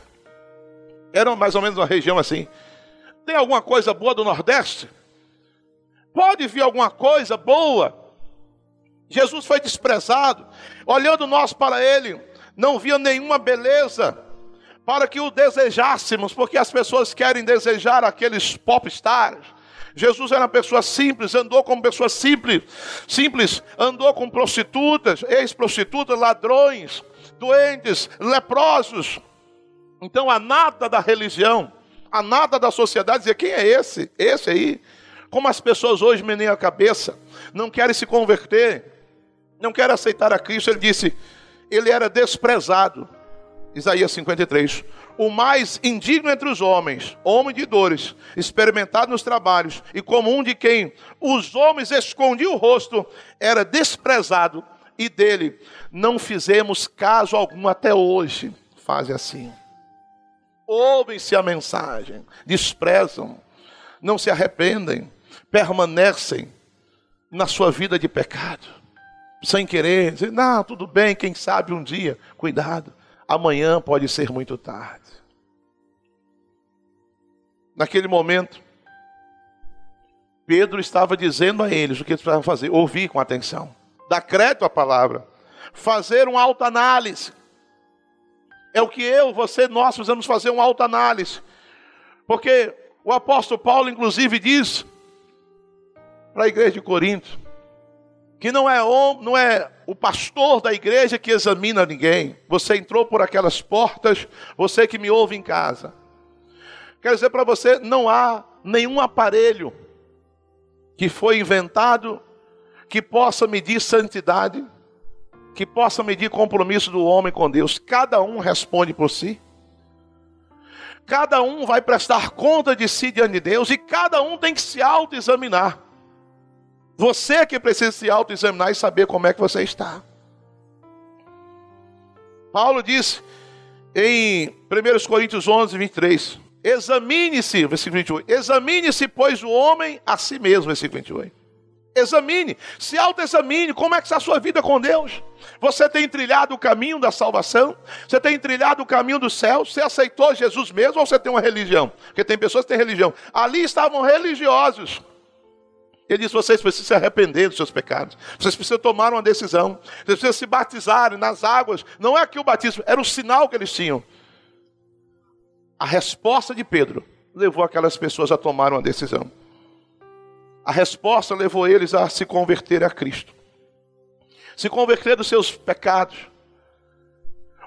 [SPEAKER 2] era mais ou menos uma região assim. Tem alguma coisa boa do Nordeste? Pode vir alguma coisa boa? Jesus foi desprezado. Olhando nós para ele, não via nenhuma beleza para que o desejássemos, porque as pessoas querem desejar aqueles popstars, Jesus era uma pessoa simples, andou como pessoa simples, simples, andou com prostitutas, ex-prostitutas, ladrões, doentes, leprosos. Então, a nada da religião, a nada da sociedade dizia: quem é esse? Esse aí. Como as pessoas hoje menem a cabeça, não querem se converter, não querem aceitar a Cristo. Ele disse: ele era desprezado. Isaías 53 o mais indigno entre os homens, homem de dores, experimentado nos trabalhos, e como um de quem os homens escondiam o rosto, era desprezado, e dele não fizemos caso algum até hoje. Faz assim. Ouvem-se a mensagem, desprezam, não se arrependem, permanecem na sua vida de pecado, sem querer dizer, não, tudo bem, quem sabe um dia, cuidado amanhã pode ser muito tarde. Naquele momento, Pedro estava dizendo a eles o que eles precisavam fazer, ouvir com atenção, dar crédito à palavra, fazer uma autoanálise. É o que eu, você, nós precisamos fazer uma autoanálise. Porque o apóstolo Paulo, inclusive, diz para a igreja de Corinto que não é, não é o pastor da igreja que examina ninguém. Você entrou por aquelas portas, você que me ouve em casa. Quero dizer para você, não há nenhum aparelho que foi inventado que possa medir santidade, que possa medir compromisso do homem com Deus. Cada um responde por si. Cada um vai prestar conta de si diante de Deus e cada um tem que se autoexaminar. Você que precisa se autoexaminar e saber como é que você está. Paulo disse em 1 Coríntios 11, 23: Examine-se, versículo 28. Examine-se, pois, o homem a si mesmo, versículo 28. Examine, se autoexamine, como é que está a sua vida com Deus? Você tem trilhado o caminho da salvação? Você tem trilhado o caminho do céu? Você aceitou Jesus mesmo ou você tem uma religião? Porque tem pessoas que têm religião. Ali estavam religiosos. Ele disse: vocês precisam se arrepender dos seus pecados. Vocês precisam tomar uma decisão. Vocês precisam se batizarem nas águas. Não é que o batismo, era o sinal que eles tinham. A resposta de Pedro levou aquelas pessoas a tomar uma decisão. A resposta levou eles a se converter a Cristo. Se converter dos seus pecados.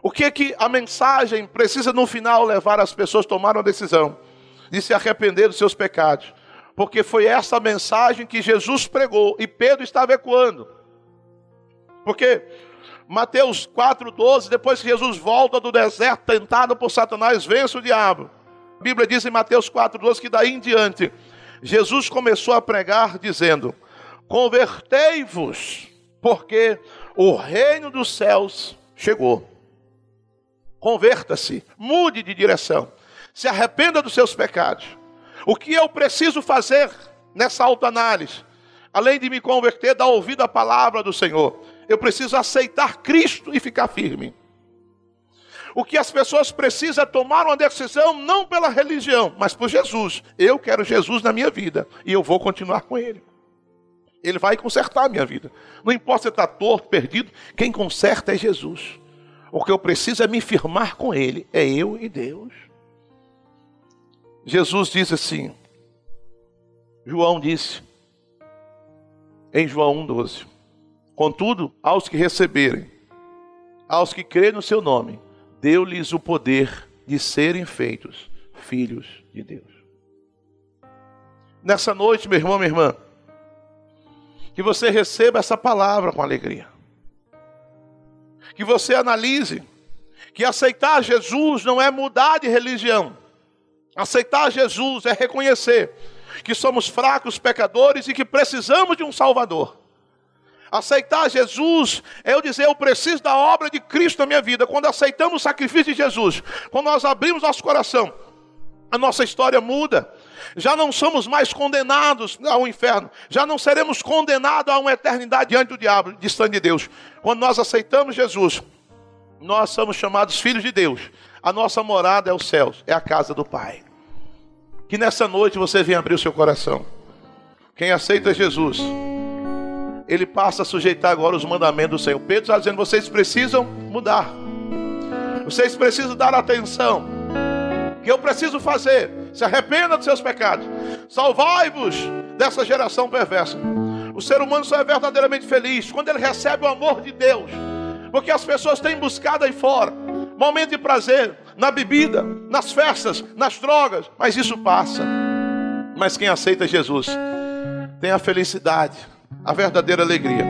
[SPEAKER 2] O que é que a mensagem precisa no final levar as pessoas a tomar uma decisão de se arrepender dos seus pecados? Porque foi essa mensagem que Jesus pregou e Pedro estava ecoando. Porque Mateus 4,12, depois que Jesus volta do deserto, tentado por Satanás, vence o diabo. A Bíblia diz em Mateus 4,12 que daí em diante, Jesus começou a pregar dizendo: Convertei-vos, porque o reino dos céus chegou. Converta-se, mude de direção, se arrependa dos seus pecados. O que eu preciso fazer nessa autoanálise? Além de me converter, dar ouvido à palavra do Senhor eu preciso aceitar Cristo e ficar firme. O que as pessoas precisam é tomar uma decisão não pela religião, mas por Jesus. Eu quero Jesus na minha vida e eu vou continuar com Ele. Ele vai consertar a minha vida. Não importa se está torto, perdido, quem conserta é Jesus. O que eu preciso é me firmar com Ele. É eu e Deus. Jesus diz assim, João disse, em João 1,12: Contudo, aos que receberem, aos que crerem no seu nome, deu-lhes o poder de serem feitos filhos de Deus. Nessa noite, meu irmão, minha irmã, que você receba essa palavra com alegria. Que você analise que aceitar Jesus não é mudar de religião. Aceitar Jesus é reconhecer que somos fracos pecadores e que precisamos de um Salvador. Aceitar Jesus é eu dizer, eu preciso da obra de Cristo na minha vida. Quando aceitamos o sacrifício de Jesus, quando nós abrimos nosso coração, a nossa história muda. Já não somos mais condenados ao inferno. Já não seremos condenados a uma eternidade diante do diabo, distante de Deus. Quando nós aceitamos Jesus, nós somos chamados filhos de Deus. A nossa morada é os céus, é a casa do Pai. Que nessa noite você venha abrir o seu coração. Quem aceita Jesus ele passa a sujeitar agora os mandamentos do Senhor. Pedro está dizendo: vocês precisam mudar, vocês precisam dar atenção. Que eu preciso fazer? Se arrependa dos seus pecados, salvai-vos dessa geração perversa. O ser humano só é verdadeiramente feliz quando ele recebe o amor de Deus, porque as pessoas têm buscado aí fora momento de prazer na bebida, nas festas, nas drogas, mas isso passa. Mas quem aceita Jesus tem a felicidade a verdadeira alegria.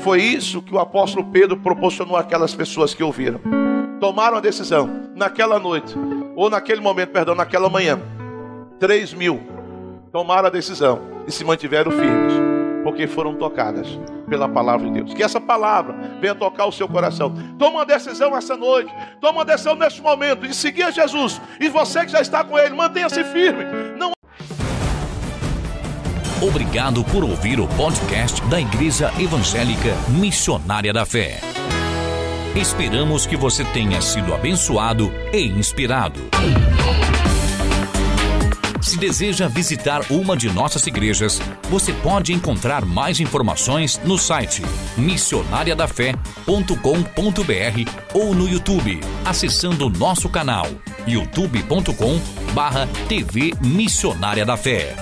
[SPEAKER 2] Foi isso que o apóstolo Pedro proporcionou àquelas pessoas que ouviram. Tomaram a decisão naquela noite, ou naquele momento, perdão, naquela manhã. Três mil tomaram a decisão e se mantiveram firmes, porque foram tocadas pela palavra de Deus. Que essa palavra venha tocar o seu coração. Toma uma decisão essa noite, toma uma decisão neste momento de seguir a Jesus. E você que já está com Ele, mantenha-se firme. Não
[SPEAKER 1] Obrigado por ouvir o podcast da Igreja Evangélica Missionária da Fé. Esperamos que você tenha sido abençoado e inspirado. Se deseja visitar uma de nossas igrejas, você pode encontrar mais informações no site missionariadafé.com.br ou no YouTube, acessando nosso canal youtube.com/tv Missionária da Fé.